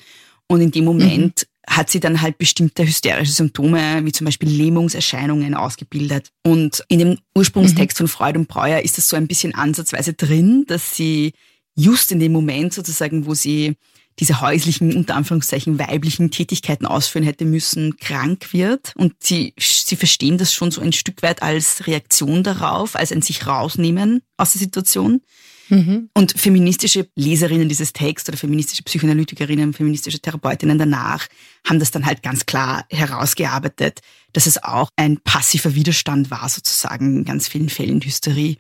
Speaker 4: Und in dem Moment mhm hat sie dann halt bestimmte hysterische Symptome, wie zum Beispiel Lähmungserscheinungen ausgebildet. Und in dem Ursprungstext mhm. von Freud und Breuer ist es so ein bisschen ansatzweise drin, dass sie just in dem Moment sozusagen, wo sie diese häuslichen, unter Anführungszeichen, weiblichen Tätigkeiten ausführen hätte müssen, krank wird. Und sie, sie verstehen das schon so ein Stück weit als Reaktion darauf, als ein sich rausnehmen aus der Situation. Mhm. Und feministische Leserinnen dieses Texts oder feministische Psychoanalytikerinnen, feministische Therapeutinnen danach haben das dann halt ganz klar herausgearbeitet, dass es auch ein passiver Widerstand war, sozusagen in ganz vielen Fällen Hysterie.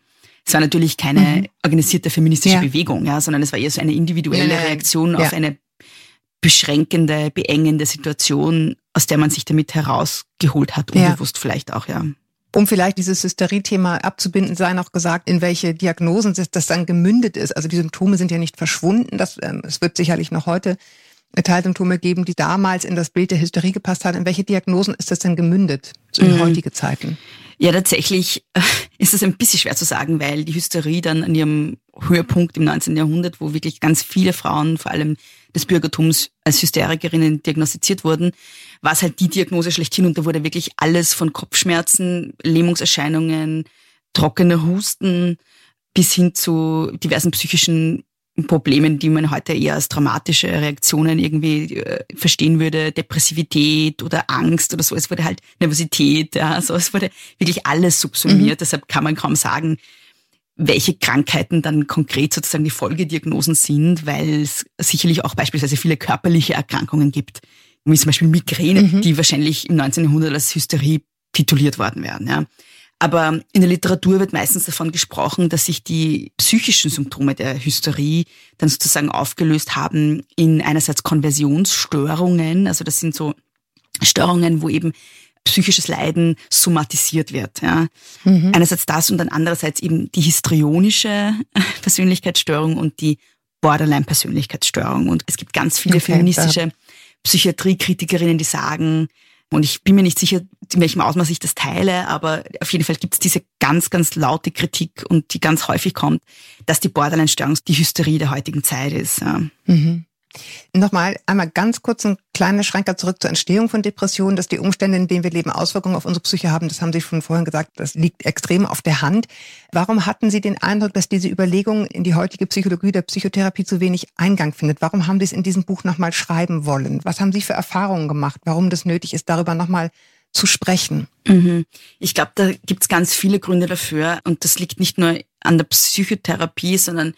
Speaker 4: Es war natürlich keine mhm. organisierte feministische ja. Bewegung, ja, sondern es war eher so eine individuelle ja, Reaktion ja. auf eine beschränkende, beengende Situation, aus der man sich damit herausgeholt hat, unbewusst vielleicht auch, ja.
Speaker 2: Um vielleicht dieses Hysterie-Thema abzubinden, sei noch gesagt, in welche Diagnosen das dann gemündet ist. Also die Symptome sind ja nicht verschwunden. Das, ähm, es wird sicherlich noch heute Teilsymptome geben, die damals in das Bild der Hysterie gepasst haben. In welche Diagnosen ist das denn gemündet, so in mhm. heutige Zeiten?
Speaker 4: Ja, tatsächlich äh, ist es ein bisschen schwer zu sagen, weil die Hysterie dann an ihrem Höhepunkt im 19. Jahrhundert, wo wirklich ganz viele Frauen, vor allem des Bürgertums, als Hysterikerinnen diagnostiziert wurden, war es halt die Diagnose schlechthin und da wurde wirklich alles von Kopfschmerzen, Lähmungserscheinungen, trockener Husten bis hin zu diversen psychischen Problemen, die man heute eher als traumatische Reaktionen irgendwie äh, verstehen würde, Depressivität oder Angst oder so. Es wurde halt Nervosität, ja, also es wurde wirklich alles subsumiert. Mhm. Deshalb kann man kaum sagen, welche Krankheiten dann konkret sozusagen die Folgediagnosen sind, weil es sicherlich auch beispielsweise viele körperliche Erkrankungen gibt, wie zum Beispiel Migräne, mhm. die wahrscheinlich im 19. Jahrhundert als Hysterie tituliert worden wären. Ja. Aber in der Literatur wird meistens davon gesprochen, dass sich die psychischen Symptome der Hysterie dann sozusagen aufgelöst haben in einerseits Konversionsstörungen, also das sind so Störungen, wo eben psychisches Leiden somatisiert wird. Ja. Mhm. Einerseits das und dann andererseits eben die histrionische Persönlichkeitsstörung und die Borderline-Persönlichkeitsstörung. Und es gibt ganz viele okay, feministische Psychiatriekritikerinnen, die sagen, und ich bin mir nicht sicher, in welchem Ausmaß ich das teile, aber auf jeden Fall gibt es diese ganz, ganz laute Kritik und die ganz häufig kommt, dass die Borderline-Störung die Hysterie der heutigen Zeit ist. Ja. Mhm.
Speaker 2: Nochmal einmal ganz kurz ein kleiner Schranker zurück zur Entstehung von Depressionen, dass die Umstände, in denen wir leben, Auswirkungen auf unsere Psyche haben. Das haben Sie schon vorhin gesagt, das liegt extrem auf der Hand. Warum hatten Sie den Eindruck, dass diese Überlegung in die heutige Psychologie der Psychotherapie zu wenig Eingang findet? Warum haben Sie es in diesem Buch nochmal schreiben wollen? Was haben Sie für Erfahrungen gemacht? Warum das nötig ist, darüber nochmal zu sprechen?
Speaker 4: Mhm. Ich glaube, da gibt es ganz viele Gründe dafür. Und das liegt nicht nur an der Psychotherapie, sondern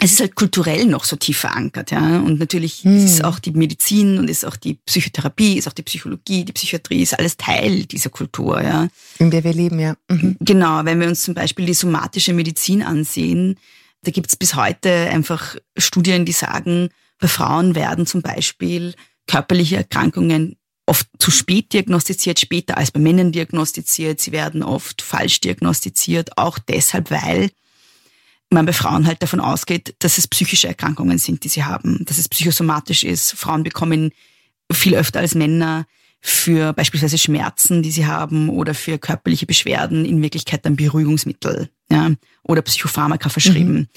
Speaker 4: es ist halt kulturell noch so tief verankert, ja. Und natürlich hm. ist auch die Medizin und ist auch die Psychotherapie, ist auch die Psychologie, die Psychiatrie, ist alles Teil dieser Kultur, ja.
Speaker 2: In der wir leben, ja.
Speaker 4: Mhm. Genau, wenn wir uns zum Beispiel die somatische Medizin ansehen, da gibt es bis heute einfach Studien, die sagen, bei Frauen werden zum Beispiel körperliche Erkrankungen oft zu spät diagnostiziert, später als bei Männern diagnostiziert. Sie werden oft falsch diagnostiziert, auch deshalb, weil man bei Frauen halt davon ausgeht, dass es psychische Erkrankungen sind, die sie haben, dass es psychosomatisch ist. Frauen bekommen viel öfter als Männer für beispielsweise Schmerzen, die sie haben oder für körperliche Beschwerden in Wirklichkeit dann Beruhigungsmittel ja, oder Psychopharmaka verschrieben. Mhm.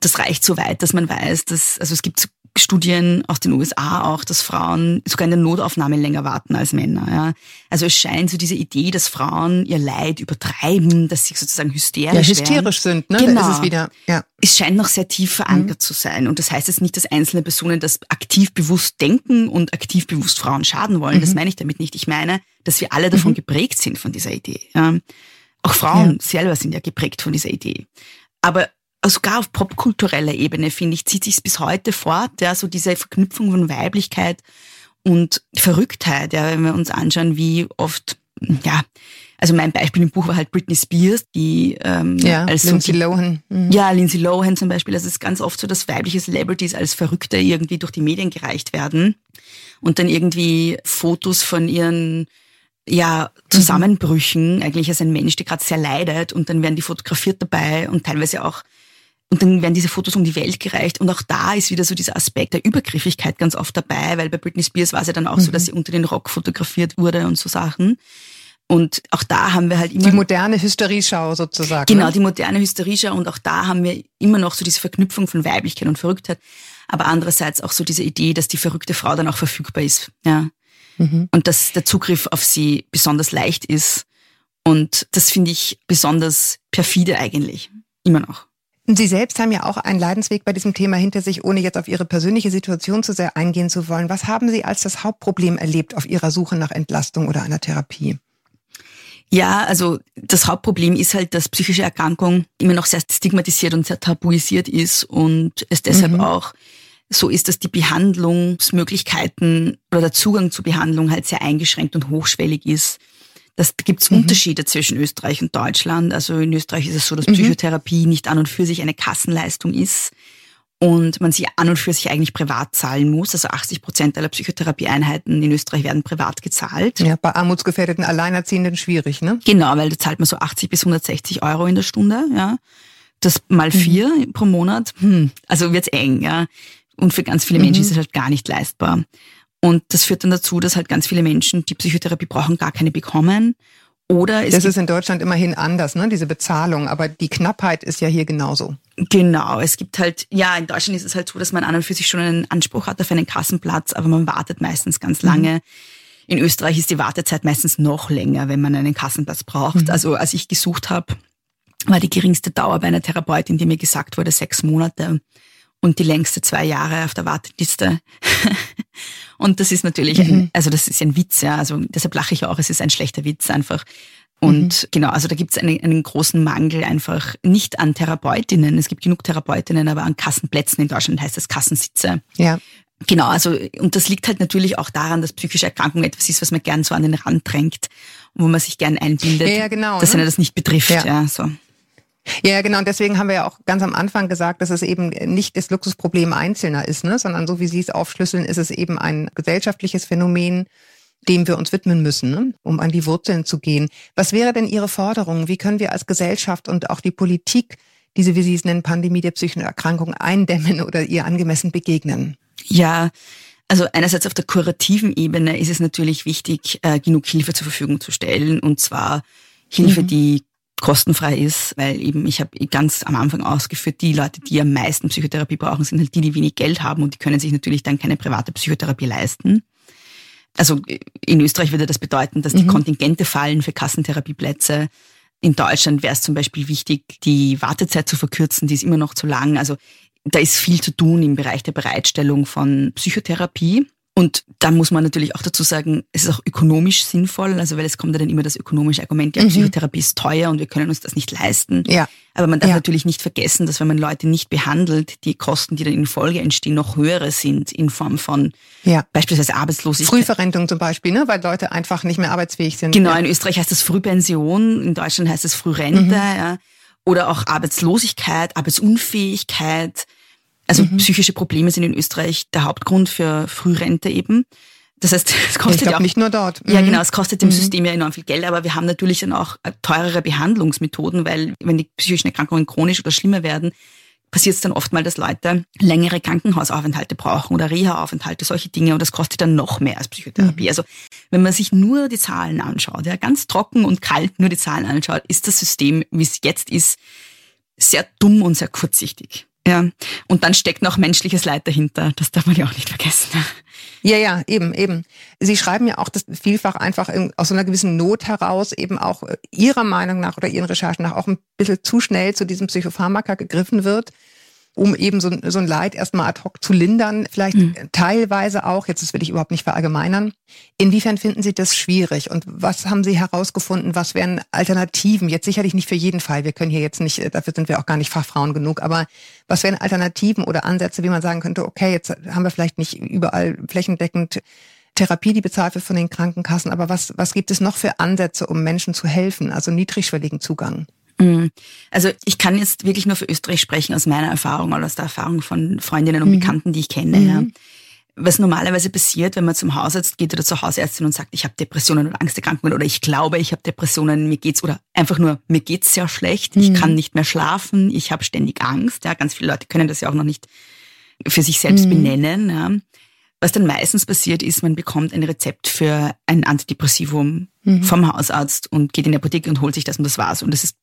Speaker 4: Das reicht so weit, dass man weiß, dass also es gibt Studien aus den USA auch, dass Frauen sogar in der Notaufnahme länger warten als Männer. Ja. Also es scheint so diese Idee, dass Frauen ihr Leid übertreiben, dass sie sozusagen hysterisch, ja,
Speaker 2: hysterisch
Speaker 4: werden.
Speaker 2: sind. Ne? Genau. Ist es wieder. Ja.
Speaker 4: Es scheint noch sehr tief verankert mhm. zu sein. Und das heißt jetzt nicht, dass einzelne Personen das aktiv bewusst denken und aktiv bewusst Frauen schaden wollen. Mhm. Das meine ich damit nicht. Ich meine, dass wir alle davon mhm. geprägt sind von dieser Idee. Ja. Auch Frauen ja. selber sind ja geprägt von dieser Idee. Aber sogar auf popkultureller Ebene, finde ich, zieht sich bis heute fort, ja, so diese Verknüpfung von Weiblichkeit und Verrücktheit, ja, wenn wir uns anschauen, wie oft, ja, also mein Beispiel im Buch war halt Britney Spears, die ähm,
Speaker 2: ja, als Lindsay so, Lohan.
Speaker 4: Mhm. Ja, Lindsay Lohan zum Beispiel. Also es ist ganz oft so, dass weibliche Celebrities als Verrückte irgendwie durch die Medien gereicht werden und dann irgendwie Fotos von ihren ja, Zusammenbrüchen, mhm. eigentlich als ein Mensch, der gerade sehr leidet und dann werden die fotografiert dabei und teilweise auch und dann werden diese Fotos um die Welt gereicht. Und auch da ist wieder so dieser Aspekt der Übergriffigkeit ganz oft dabei, weil bei Britney Spears war es ja dann auch mhm. so, dass sie unter den Rock fotografiert wurde und so Sachen. Und auch da haben wir halt immer.
Speaker 2: Die moderne Hysterieschau sozusagen.
Speaker 4: Genau, ne? die moderne Hysterieschau. Und auch da haben wir immer noch so diese Verknüpfung von Weiblichkeit und Verrücktheit. Aber andererseits auch so diese Idee, dass die verrückte Frau dann auch verfügbar ist. Ja. Mhm. Und dass der Zugriff auf sie besonders leicht ist. Und das finde ich besonders perfide eigentlich. Immer noch.
Speaker 2: Sie selbst haben ja auch einen Leidensweg bei diesem Thema hinter sich, ohne jetzt auf Ihre persönliche Situation zu sehr eingehen zu wollen. Was haben Sie als das Hauptproblem erlebt auf Ihrer Suche nach Entlastung oder einer Therapie?
Speaker 4: Ja, also das Hauptproblem ist halt, dass psychische Erkrankung immer noch sehr stigmatisiert und sehr tabuisiert ist und es deshalb mhm. auch so ist, dass die Behandlungsmöglichkeiten oder der Zugang zur Behandlung halt sehr eingeschränkt und hochschwellig ist. Das gibt es mhm. Unterschiede zwischen Österreich und Deutschland. Also in Österreich ist es so, dass mhm. Psychotherapie nicht an und für sich eine Kassenleistung ist und man sie an und für sich eigentlich privat zahlen muss. Also 80 Prozent aller Psychotherapieeinheiten in Österreich werden privat gezahlt.
Speaker 2: Ja, bei armutsgefährdeten Alleinerziehenden schwierig, ne?
Speaker 4: Genau, weil da zahlt man so 80 bis 160 Euro in der Stunde, ja. Das mal mhm. vier mhm. pro Monat, hm, also wird's eng, ja. Und für ganz viele Menschen mhm. ist es halt gar nicht leistbar. Und das führt dann dazu, dass halt ganz viele Menschen, die Psychotherapie brauchen, gar keine bekommen. Oder
Speaker 2: es das ist in Deutschland immerhin anders, ne? diese Bezahlung, aber die Knappheit ist ja hier genauso.
Speaker 4: Genau, es gibt halt, ja, in Deutschland ist es halt so, dass man an und für sich schon einen Anspruch hat auf einen Kassenplatz, aber man wartet meistens ganz mhm. lange. Mhm. In Österreich ist die Wartezeit meistens noch länger, wenn man einen Kassenplatz braucht. Mhm. Also als ich gesucht habe, war die geringste Dauer bei einer Therapeutin, die mir gesagt wurde, sechs Monate und die längste zwei Jahre auf der Warteliste. und das ist natürlich, ein, mhm. also das ist ein Witz, ja. Also deshalb lache ich auch, es ist ein schlechter Witz einfach. Und mhm. genau, also da gibt es einen, einen großen Mangel einfach nicht an Therapeutinnen. Es gibt genug Therapeutinnen, aber an Kassenplätzen in Deutschland heißt das Kassensitze.
Speaker 2: Ja.
Speaker 4: Genau, also und das liegt halt natürlich auch daran, dass psychische Erkrankung etwas ist, was man gern so an den Rand drängt, wo man sich gern einbildet,
Speaker 2: ja, ja, genau,
Speaker 4: dass ne? das nicht betrifft. Ja. ja, so.
Speaker 2: Ja, genau. Und deswegen haben wir ja auch ganz am Anfang gesagt, dass es eben nicht das Luxusproblem Einzelner ist, ne? sondern so wie Sie es aufschlüsseln, ist es eben ein gesellschaftliches Phänomen, dem wir uns widmen müssen, ne? um an die Wurzeln zu gehen. Was wäre denn Ihre Forderung? Wie können wir als Gesellschaft und auch die Politik diese, wie Sie es nennen, Pandemie der psychischen Erkrankung eindämmen oder ihr angemessen begegnen?
Speaker 4: Ja, also einerseits auf der kurativen Ebene ist es natürlich wichtig, äh, genug Hilfe zur Verfügung zu stellen und zwar Hilfe, mhm. die kostenfrei ist, weil eben ich habe ganz am Anfang ausgeführt, die Leute, die am meisten Psychotherapie brauchen, sind halt die, die wenig Geld haben und die können sich natürlich dann keine private Psychotherapie leisten. Also in Österreich würde das bedeuten, dass die mhm. Kontingente fallen für Kassentherapieplätze. In Deutschland wäre es zum Beispiel wichtig, die Wartezeit zu verkürzen, die ist immer noch zu lang. Also da ist viel zu tun im Bereich der Bereitstellung von Psychotherapie. Und dann muss man natürlich auch dazu sagen, es ist auch ökonomisch sinnvoll, also weil es kommt ja dann immer das ökonomische Argument, ja, mhm. Psychotherapie ist teuer und wir können uns das nicht leisten.
Speaker 2: Ja.
Speaker 4: Aber man darf
Speaker 2: ja.
Speaker 4: natürlich nicht vergessen, dass wenn man Leute nicht behandelt, die Kosten, die dann in Folge entstehen, noch höhere sind in Form von ja. beispielsweise Arbeitslosigkeit.
Speaker 2: Frühverrentung zum Beispiel, ne? weil Leute einfach nicht mehr arbeitsfähig sind.
Speaker 4: Genau, in Österreich heißt das Frühpension, in Deutschland heißt es Frührente. Mhm. Ja. Oder auch Arbeitslosigkeit, Arbeitsunfähigkeit. Also mhm. psychische Probleme sind in Österreich der Hauptgrund für Frührente eben. Das heißt, es kostet
Speaker 2: ich
Speaker 4: ja auch
Speaker 2: nicht nur dort.
Speaker 4: Ja, mhm. genau, es kostet dem mhm. System ja enorm viel Geld, aber wir haben natürlich dann auch teurere Behandlungsmethoden, weil wenn die psychischen Erkrankungen chronisch oder schlimmer werden, passiert es dann oft mal, dass Leute längere Krankenhausaufenthalte brauchen oder Reha-Aufenthalte, solche Dinge und das kostet dann noch mehr als Psychotherapie. Mhm. Also wenn man sich nur die Zahlen anschaut, ja, ganz trocken und kalt nur die Zahlen anschaut, ist das System, wie es jetzt ist, sehr dumm und sehr kurzsichtig. Ja, und dann steckt noch menschliches Leid dahinter. Das darf man ja auch nicht vergessen.
Speaker 2: Ja, ja, eben, eben. Sie schreiben ja auch das vielfach einfach aus so einer gewissen Not heraus eben auch Ihrer Meinung nach oder Ihren Recherchen nach auch ein bisschen zu schnell zu diesem Psychopharmaka gegriffen wird um eben so, so ein Leid erstmal ad hoc zu lindern, vielleicht mhm. teilweise auch, jetzt das will ich überhaupt nicht verallgemeinern. Inwiefern finden Sie das schwierig und was haben Sie herausgefunden, was wären Alternativen? Jetzt sicherlich nicht für jeden Fall, wir können hier jetzt nicht, äh, dafür sind wir auch gar nicht Fachfrauen genug, aber was wären Alternativen oder Ansätze, wie man sagen könnte, okay, jetzt haben wir vielleicht nicht überall flächendeckend Therapie, die bezahlt wird von den Krankenkassen, aber was, was gibt es noch für Ansätze, um Menschen zu helfen, also niedrigschwelligen Zugang?
Speaker 4: Mhm. Also ich kann jetzt wirklich nur für Österreich sprechen aus meiner Erfahrung oder aus der Erfahrung von Freundinnen und mhm. Bekannten, die ich kenne. Mhm. Ja. Was normalerweise passiert, wenn man zum Hausarzt geht oder zur Hausärztin und sagt, ich habe Depressionen oder Angsterkrankungen oder ich glaube, ich habe Depressionen, mir geht's oder einfach nur mir geht's sehr schlecht, ich mhm. kann nicht mehr schlafen, ich habe ständig Angst. Ja, ganz viele Leute können das ja auch noch nicht für sich selbst mhm. benennen. Ja. Was dann meistens passiert ist, man bekommt ein Rezept für ein Antidepressivum mhm. vom Hausarzt und geht in die Apotheke und holt sich das und das war's. Und das ist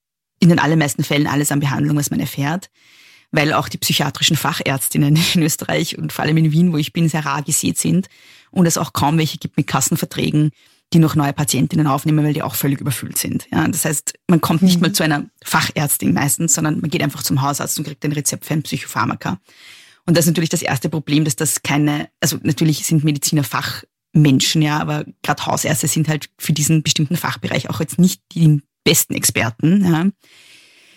Speaker 4: in den allermeisten Fällen alles an Behandlung, was man erfährt, weil auch die psychiatrischen Fachärztinnen in Österreich und vor allem in Wien, wo ich bin, sehr rar gesät sind und es auch kaum welche gibt mit Kassenverträgen, die noch neue Patientinnen aufnehmen, weil die auch völlig überfüllt sind. Ja, das heißt, man kommt nicht mhm. mal zu einer Fachärztin meistens, sondern man geht einfach zum Hausarzt und kriegt ein Rezept für ein Psychopharmaka. Und das ist natürlich das erste Problem, dass das keine, also natürlich sind Mediziner Fachmenschen, ja, aber gerade Hausärzte sind halt für diesen bestimmten Fachbereich auch jetzt nicht die besten Experten. Ja.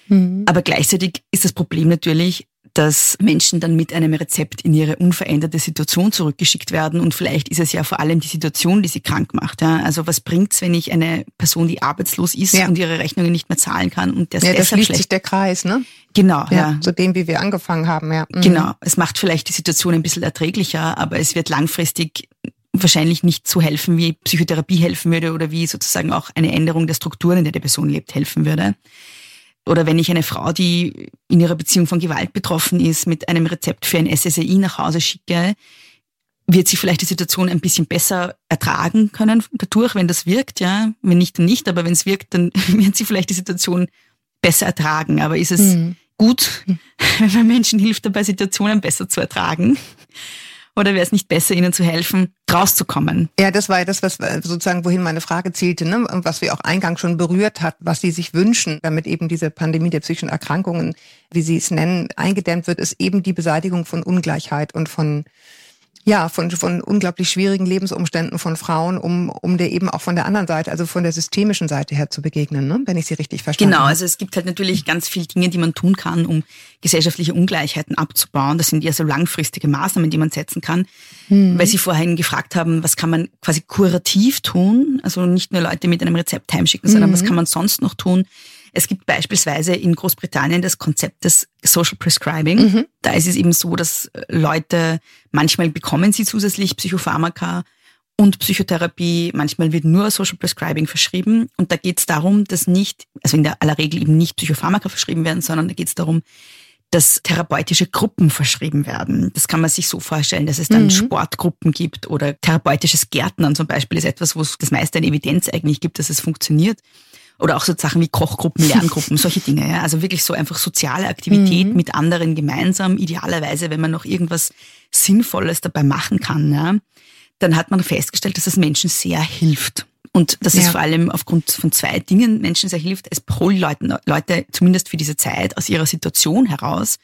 Speaker 4: Mhm. Aber gleichzeitig ist das Problem natürlich, dass Menschen dann mit einem Rezept in ihre unveränderte Situation zurückgeschickt werden. Und vielleicht ist es ja vor allem die Situation, die sie krank macht. Ja? Also was bringt's, wenn ich eine Person, die arbeitslos ist ja. und ihre Rechnungen nicht mehr zahlen kann und
Speaker 2: der ja, das schließt sich der Kreis, ne?
Speaker 4: Genau, ja,
Speaker 2: ja. Zu dem, wie wir angefangen haben, ja.
Speaker 4: Mhm. Genau. Es macht vielleicht die Situation ein bisschen erträglicher, aber es wird langfristig wahrscheinlich nicht so helfen, wie Psychotherapie helfen würde oder wie sozusagen auch eine Änderung der Strukturen, in der die Person lebt, helfen würde. Oder wenn ich eine Frau, die in ihrer Beziehung von Gewalt betroffen ist, mit einem Rezept für ein SSRI nach Hause schicke, wird sie vielleicht die Situation ein bisschen besser ertragen können dadurch, wenn das wirkt, ja. Wenn nicht, dann nicht, aber wenn es wirkt, dann wird sie vielleicht die Situation besser ertragen. Aber ist es mhm. gut, wenn man Menschen hilft, dabei Situationen besser zu ertragen? Oder wäre es nicht besser, ihnen zu helfen, rauszukommen?
Speaker 2: Ja, das war ja das, was äh, sozusagen, wohin meine Frage zielte, ne? und was wir auch eingangs schon berührt hat, was Sie sich wünschen, damit eben diese Pandemie der psychischen Erkrankungen, wie Sie es nennen, eingedämmt wird, ist eben die Beseitigung von Ungleichheit und von ja, von, von unglaublich schwierigen Lebensumständen von Frauen, um, um der eben auch von der anderen Seite, also von der systemischen Seite her zu begegnen, ne? wenn ich Sie richtig verstanden
Speaker 4: genau. Genau, also es gibt halt natürlich ganz viele Dinge, die man tun kann, um gesellschaftliche Ungleichheiten abzubauen. Das sind ja so langfristige Maßnahmen, die man setzen kann. Mhm. Weil Sie vorhin gefragt haben, was kann man quasi kurativ tun? Also nicht nur Leute mit einem Rezept heimschicken, sondern mhm. was kann man sonst noch tun? Es gibt beispielsweise in Großbritannien das Konzept des Social Prescribing. Mhm. Da ist es eben so, dass Leute, manchmal bekommen sie zusätzlich Psychopharmaka und Psychotherapie, manchmal wird nur Social Prescribing verschrieben. Und da geht es darum, dass nicht, also in der aller Regel eben nicht Psychopharmaka verschrieben werden, sondern da geht es darum, dass therapeutische Gruppen verschrieben werden. Das kann man sich so vorstellen, dass es dann mhm. Sportgruppen gibt oder therapeutisches Gärtnern zum Beispiel ist etwas, wo es das meiste an Evidenz eigentlich gibt, dass es funktioniert. Oder auch so Sachen wie Kochgruppen, Lerngruppen, solche Dinge. Ja? Also wirklich so einfach soziale Aktivität mhm. mit anderen gemeinsam, idealerweise, wenn man noch irgendwas Sinnvolles dabei machen kann. Ja? Dann hat man festgestellt, dass es Menschen sehr hilft. Und dass ja. es vor allem aufgrund von zwei Dingen Menschen sehr hilft. Es holt Leute, Leute zumindest für diese Zeit aus ihrer Situation heraus.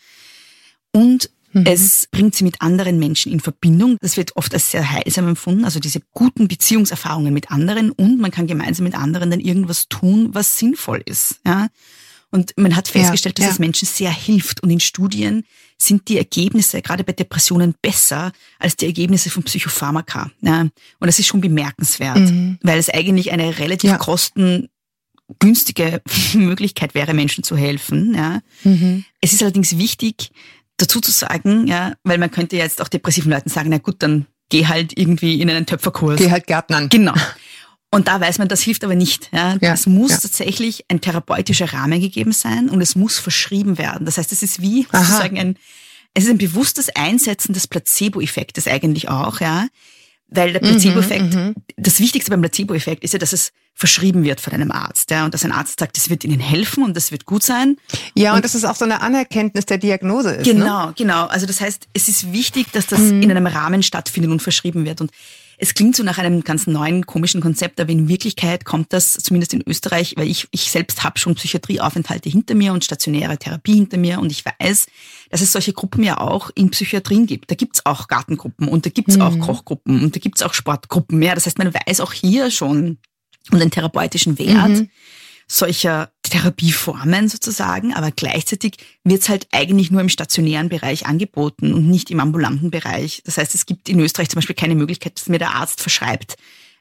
Speaker 4: Und Mhm. Es bringt sie mit anderen Menschen in Verbindung. Das wird oft als sehr heilsam empfunden, also diese guten Beziehungserfahrungen mit anderen und man kann gemeinsam mit anderen dann irgendwas tun, was sinnvoll ist. Ja? Und man hat festgestellt, ja, dass ja. es Menschen sehr hilft. Und in Studien sind die Ergebnisse gerade bei Depressionen besser als die Ergebnisse von Psychopharmaka. Ja? Und das ist schon bemerkenswert, mhm. weil es eigentlich eine relativ ja. kostengünstige Möglichkeit wäre, Menschen zu helfen. Ja? Mhm. Es ist allerdings wichtig, dazu zu sagen, ja, weil man könnte jetzt auch depressiven Leuten sagen, na gut, dann geh halt irgendwie in einen Töpferkurs.
Speaker 2: Geh halt Gärtnern.
Speaker 4: Genau. Und da weiß man, das hilft aber nicht. Ja.
Speaker 2: Ja,
Speaker 4: Es muss
Speaker 2: ja.
Speaker 4: tatsächlich ein therapeutischer Rahmen gegeben sein und es muss verschrieben werden. Das heißt, es ist wie
Speaker 2: Aha.
Speaker 4: sozusagen ein, es ist ein bewusstes Einsetzen des Placebo-Effektes eigentlich auch, ja. Weil der
Speaker 2: Mhm,
Speaker 4: Placebo-Effekt, das Wichtigste beim Placebo-Effekt ist ja, dass es verschrieben wird von einem Arzt, ja, und dass ein Arzt sagt, das wird Ihnen helfen und das wird gut sein.
Speaker 2: Ja, und, das ist auch so eine Anerkenntnis der Diagnose ist. Ne?
Speaker 4: Genau, genau. Also das heißt, es ist wichtig, dass das
Speaker 2: Mhm.
Speaker 4: in einem Rahmen stattfindet und verschrieben wird. Und es klingt so nach einem ganz neuen, komischen Konzept, aber in Wirklichkeit kommt das zumindest in Österreich, weil ich, ich selbst habe schon Psychiatrieaufenthalte hinter mir und stationäre Therapie hinter mir und ich weiß, dass es solche Gruppen ja auch in Psychiatrien gibt. Da gibt's auch Gartengruppen und da gibt's auch Kochgruppen und da gibt's auch Sportgruppen. Ja, das heißt, man weiß auch hier schon um den therapeutischen Wert solcher Therapieformen sozusagen, aber gleichzeitig wird's halt eigentlich nur im stationären Bereich angeboten und nicht im ambulanten Bereich. Das heißt, es gibt in Österreich zum Beispiel keine Möglichkeit, dass mir der Arzt verschreibt,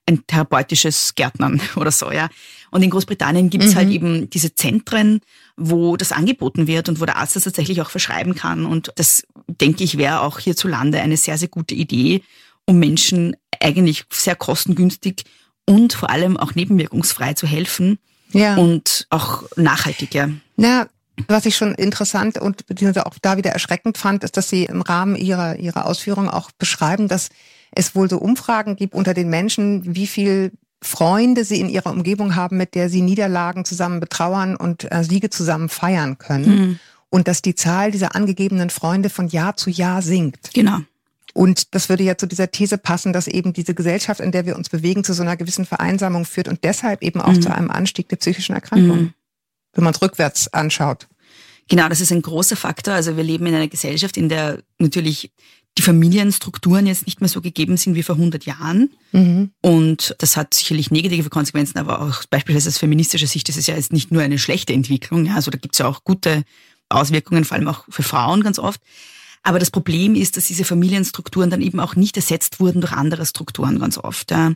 Speaker 4: ein therapeutisches Gärtnern oder so, ja. Und in Großbritannien gibt's halt eben diese Zentren, wo das angeboten wird und wo der Arzt das tatsächlich auch verschreiben kann. Und das, denke ich, wäre auch hierzulande eine sehr, sehr gute Idee, um Menschen eigentlich sehr kostengünstig und vor allem auch nebenwirkungsfrei zu helfen
Speaker 2: Ja.
Speaker 4: und auch nachhaltig, ja.
Speaker 2: Na, was ich schon interessant und beziehungsweise auch da wieder erschreckend fand, ist, dass Sie im Rahmen Ihrer, Ihrer Ausführungen auch beschreiben, dass es wohl so Umfragen gibt unter den Menschen, wie viel Freunde sie in ihrer Umgebung haben, mit der sie Niederlagen zusammen betrauern und äh, Siege zusammen feiern können. Und dass die Zahl dieser angegebenen Freunde von Jahr zu Jahr sinkt.
Speaker 4: Genau.
Speaker 2: Und das würde ja zu dieser These passen, dass eben diese Gesellschaft, in der wir uns bewegen, zu so einer gewissen Vereinsamung führt und deshalb eben auch zu einem Anstieg der psychischen Erkrankungen, wenn man es rückwärts anschaut.
Speaker 4: Genau, das ist ein großer Faktor. Also wir leben in einer Gesellschaft, in der natürlich die Familienstrukturen jetzt nicht mehr so gegeben sind wie vor 100 Jahren. Und das hat sicherlich negative Konsequenzen, aber auch beispielsweise aus feministischer Sicht ist es ja jetzt nicht nur eine schlechte Entwicklung. Ja, also da gibt es ja auch gute Auswirkungen, vor allem auch für Frauen ganz oft. Aber das Problem ist, dass diese Familienstrukturen dann eben auch nicht ersetzt wurden durch andere Strukturen ganz oft. Ja.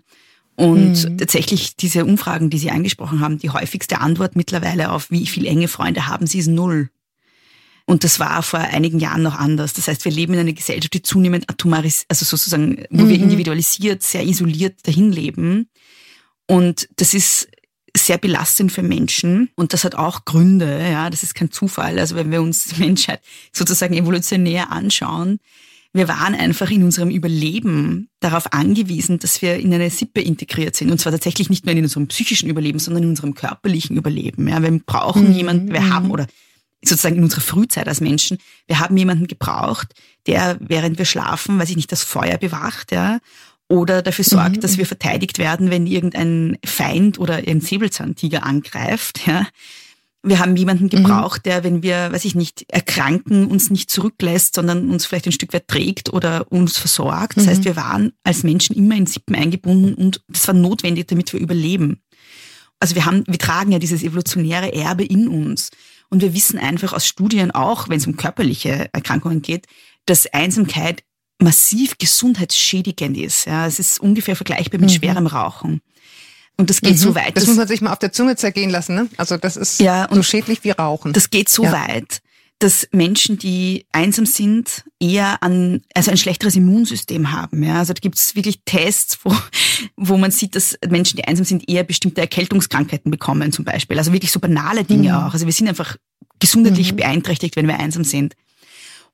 Speaker 4: Und tatsächlich diese Umfragen, die Sie angesprochen haben, die häufigste Antwort mittlerweile auf, wie viele enge Freunde haben Sie, ist null. Und das war vor einigen Jahren noch anders. Das heißt, wir leben in einer Gesellschaft, die zunehmend atomaris, also sozusagen, wo wir individualisiert, sehr isoliert dahin leben. Und das ist sehr belastend für Menschen. Und das hat auch Gründe, ja. Das ist kein Zufall. Also wenn wir uns die Menschheit sozusagen evolutionär anschauen, wir waren einfach in unserem Überleben darauf angewiesen, dass wir in eine Sippe integriert sind. Und zwar tatsächlich nicht nur in unserem psychischen Überleben, sondern in unserem körperlichen Überleben. Ja, wir brauchen jemanden, wir haben oder sozusagen in unserer Frühzeit als Menschen, wir haben jemanden gebraucht, der, während wir schlafen, weiß ich nicht, das Feuer bewacht, ja, oder dafür sorgt, dass wir verteidigt werden, wenn irgendein Feind oder ein Säbelzahntiger angreift, ja. Wir haben jemanden gebraucht, der, wenn wir, weiß ich nicht, erkranken, uns nicht zurücklässt, sondern uns vielleicht ein Stück weit trägt oder uns versorgt. Das heißt, wir waren als Menschen immer in Sippen eingebunden und das war notwendig, damit wir überleben. Also wir haben, wir tragen ja dieses evolutionäre Erbe in uns. Und wir wissen einfach aus Studien auch, wenn es um körperliche Erkrankungen geht, dass Einsamkeit massiv gesundheitsschädigend ist. Ja, es ist ungefähr vergleichbar mit schwerem Rauchen. Und das geht so weit.
Speaker 2: Mhm. Das muss man sich mal auf der Zunge zergehen lassen. Ne? Also das ist
Speaker 4: Ja,
Speaker 2: so schädlich wie Rauchen.
Speaker 4: Das geht so
Speaker 2: Ja.
Speaker 4: weit, dass Menschen, die einsam sind, eher an, also ein schlechteres Immunsystem haben. Ja? Also da gibt es wirklich Tests, wo, wo man sieht, dass Menschen, die einsam sind, eher bestimmte Erkältungskrankheiten bekommen zum Beispiel. Also wirklich so banale Dinge auch. Also wir sind einfach gesundheitlich beeinträchtigt, wenn wir einsam sind.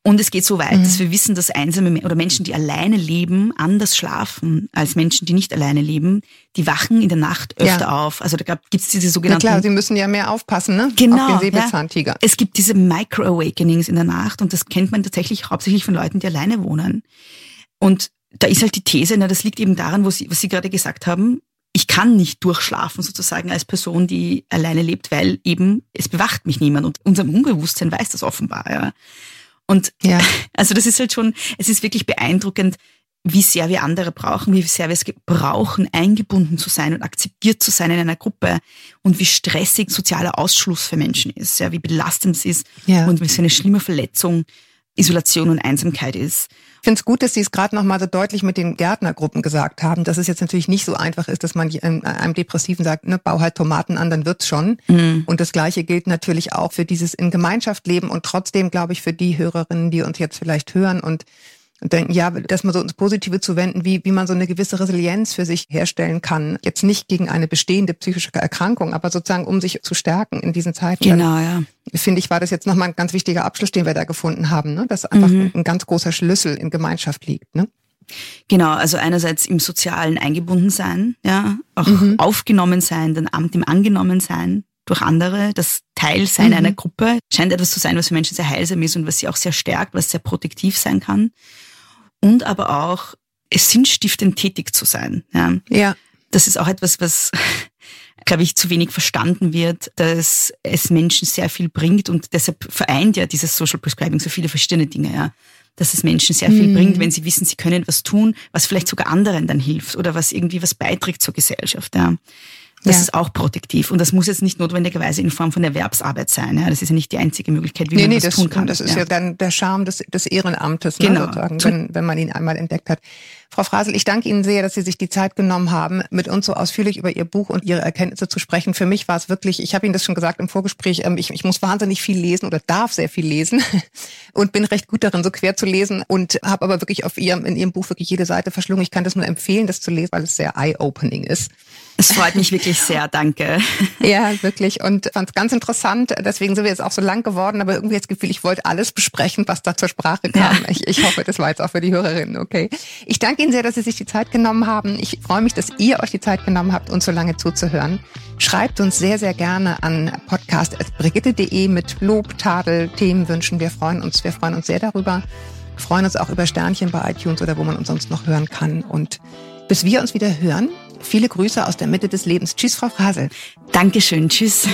Speaker 4: Und es geht so weit, dass wir wissen, dass einsame Me- oder Menschen, die alleine leben, anders schlafen als Menschen, die nicht alleine leben. Die wachen in der Nacht öfter
Speaker 2: Ja.
Speaker 4: auf. Also da gibt es diese
Speaker 2: Na
Speaker 4: sogenannten
Speaker 2: klar, sie müssen ja mehr aufpassen, ne?
Speaker 4: Genau.
Speaker 2: Auf den Säbelzahntiger.
Speaker 4: Ja. Es gibt diese Micro-Awakenings in der Nacht und das kennt man tatsächlich hauptsächlich von Leuten, die alleine wohnen. Und da ist halt die These, na, das liegt eben daran, wo Sie, was Sie gerade gesagt haben, ich kann nicht durchschlafen sozusagen als Person, die alleine lebt, weil eben es bewacht mich niemand und unser Unbewusstsein weiß das offenbar. Ja. Und
Speaker 2: Ja.
Speaker 4: also das ist halt schon, es ist wirklich beeindruckend, wie sehr wir andere brauchen, wie sehr wir es brauchen, eingebunden zu sein und akzeptiert zu sein in einer Gruppe und wie stressig sozialer Ausschluss für Menschen ist, ja, wie belastend es ist
Speaker 2: Ja.
Speaker 4: und wie es eine schlimme Verletzung, Isolation und Einsamkeit ist.
Speaker 2: Ich finde es gut, dass Sie es gerade noch mal so deutlich mit den Gärtnergruppen gesagt haben, dass es jetzt natürlich nicht so einfach ist, dass man ähm, einem Depressiven sagt, ne, bau halt Tomaten an, dann wird's schon. Und das Gleiche gilt natürlich auch für dieses in Gemeinschaft leben und trotzdem, glaube ich, für die Hörerinnen, die uns jetzt vielleicht hören und und denken, ja, das mal so ins Positive zu wenden, wie, wie man so eine gewisse Resilienz für sich herstellen kann. Jetzt nicht gegen eine bestehende psychische Erkrankung, aber sozusagen, um sich zu stärken in diesen Zeiten.
Speaker 4: Genau, ja.
Speaker 2: Finde ich, war das jetzt nochmal ein ganz wichtiger Abschluss, den wir da gefunden haben, ne? dass einfach mhm. ein ganz großer Schlüssel in Gemeinschaft liegt. Ne?
Speaker 4: Genau, also einerseits im sozialen eingebunden sein, ja, auch mhm. aufgenommen sein, dem Amt im angenommen sein durch andere, das Teilsein mhm. einer Gruppe scheint etwas zu sein, was für Menschen sehr heilsam ist und was sie auch sehr stärkt, was sehr protektiv sein kann. Und aber auch es sinnstiftend tätig zu sein. Ja.
Speaker 2: ja.
Speaker 4: Das ist auch etwas, was glaube ich, zu wenig verstanden wird, dass es Menschen sehr viel bringt und deshalb vereint ja dieses Social Prescribing so viele verschiedene Dinge, ja. Dass es Menschen sehr viel mhm. bringt, wenn sie wissen, sie können was tun, was vielleicht sogar anderen dann hilft oder was irgendwie was beiträgt zur Gesellschaft, ja. Das ja. ist auch protektiv. Und das muss jetzt nicht notwendigerweise in Form von Erwerbsarbeit sein. Ja? Das ist ja nicht die einzige Möglichkeit, wie nee, man nee, das, das tun kann.
Speaker 2: Das ist ja, ja dann der Charme des, des Ehrenamtes, ne, genau. sozusagen, wenn, wenn man ihn einmal entdeckt hat. Frau Frasel, ich danke Ihnen sehr, dass Sie sich die Zeit genommen haben, mit uns so ausführlich über Ihr Buch und Ihre Erkenntnisse zu sprechen. Für mich war es wirklich, ich habe Ihnen das schon gesagt im Vorgespräch, ähm, ich, ich muss wahnsinnig viel lesen oder darf sehr viel lesen und bin recht gut darin, so quer zu lesen und habe aber wirklich auf Ihrem, in Ihrem Buch wirklich jede Seite verschlungen. Ich kann das nur empfehlen, das zu lesen, weil es sehr eye-opening ist.
Speaker 4: Es freut mich wirklich sehr, danke.
Speaker 2: Ja, wirklich. Und fand es ganz interessant. Deswegen sind wir jetzt auch so lang geworden, aber irgendwie das Gefühl, ich wollte alles besprechen, was da zur Sprache kam. Ja. Ich, ich hoffe, das war jetzt auch für die Hörerinnen okay. Ich danke Ihnen sehr, dass Sie sich die Zeit genommen haben. Ich freue mich, dass ihr euch die Zeit genommen habt, uns so lange zuzuhören. Schreibt uns sehr, sehr gerne an podcast.brigitte.de mit Lob, Tadel, Themenwünschen. Wir freuen uns, wir freuen uns sehr darüber. Wir freuen uns auch über Sternchen bei iTunes oder wo man uns sonst noch hören kann. Und bis wir uns wieder hören, Viele Grüße aus der Mitte des Lebens. Tschüss, Frau Frasel.
Speaker 4: Dankeschön. Tschüss.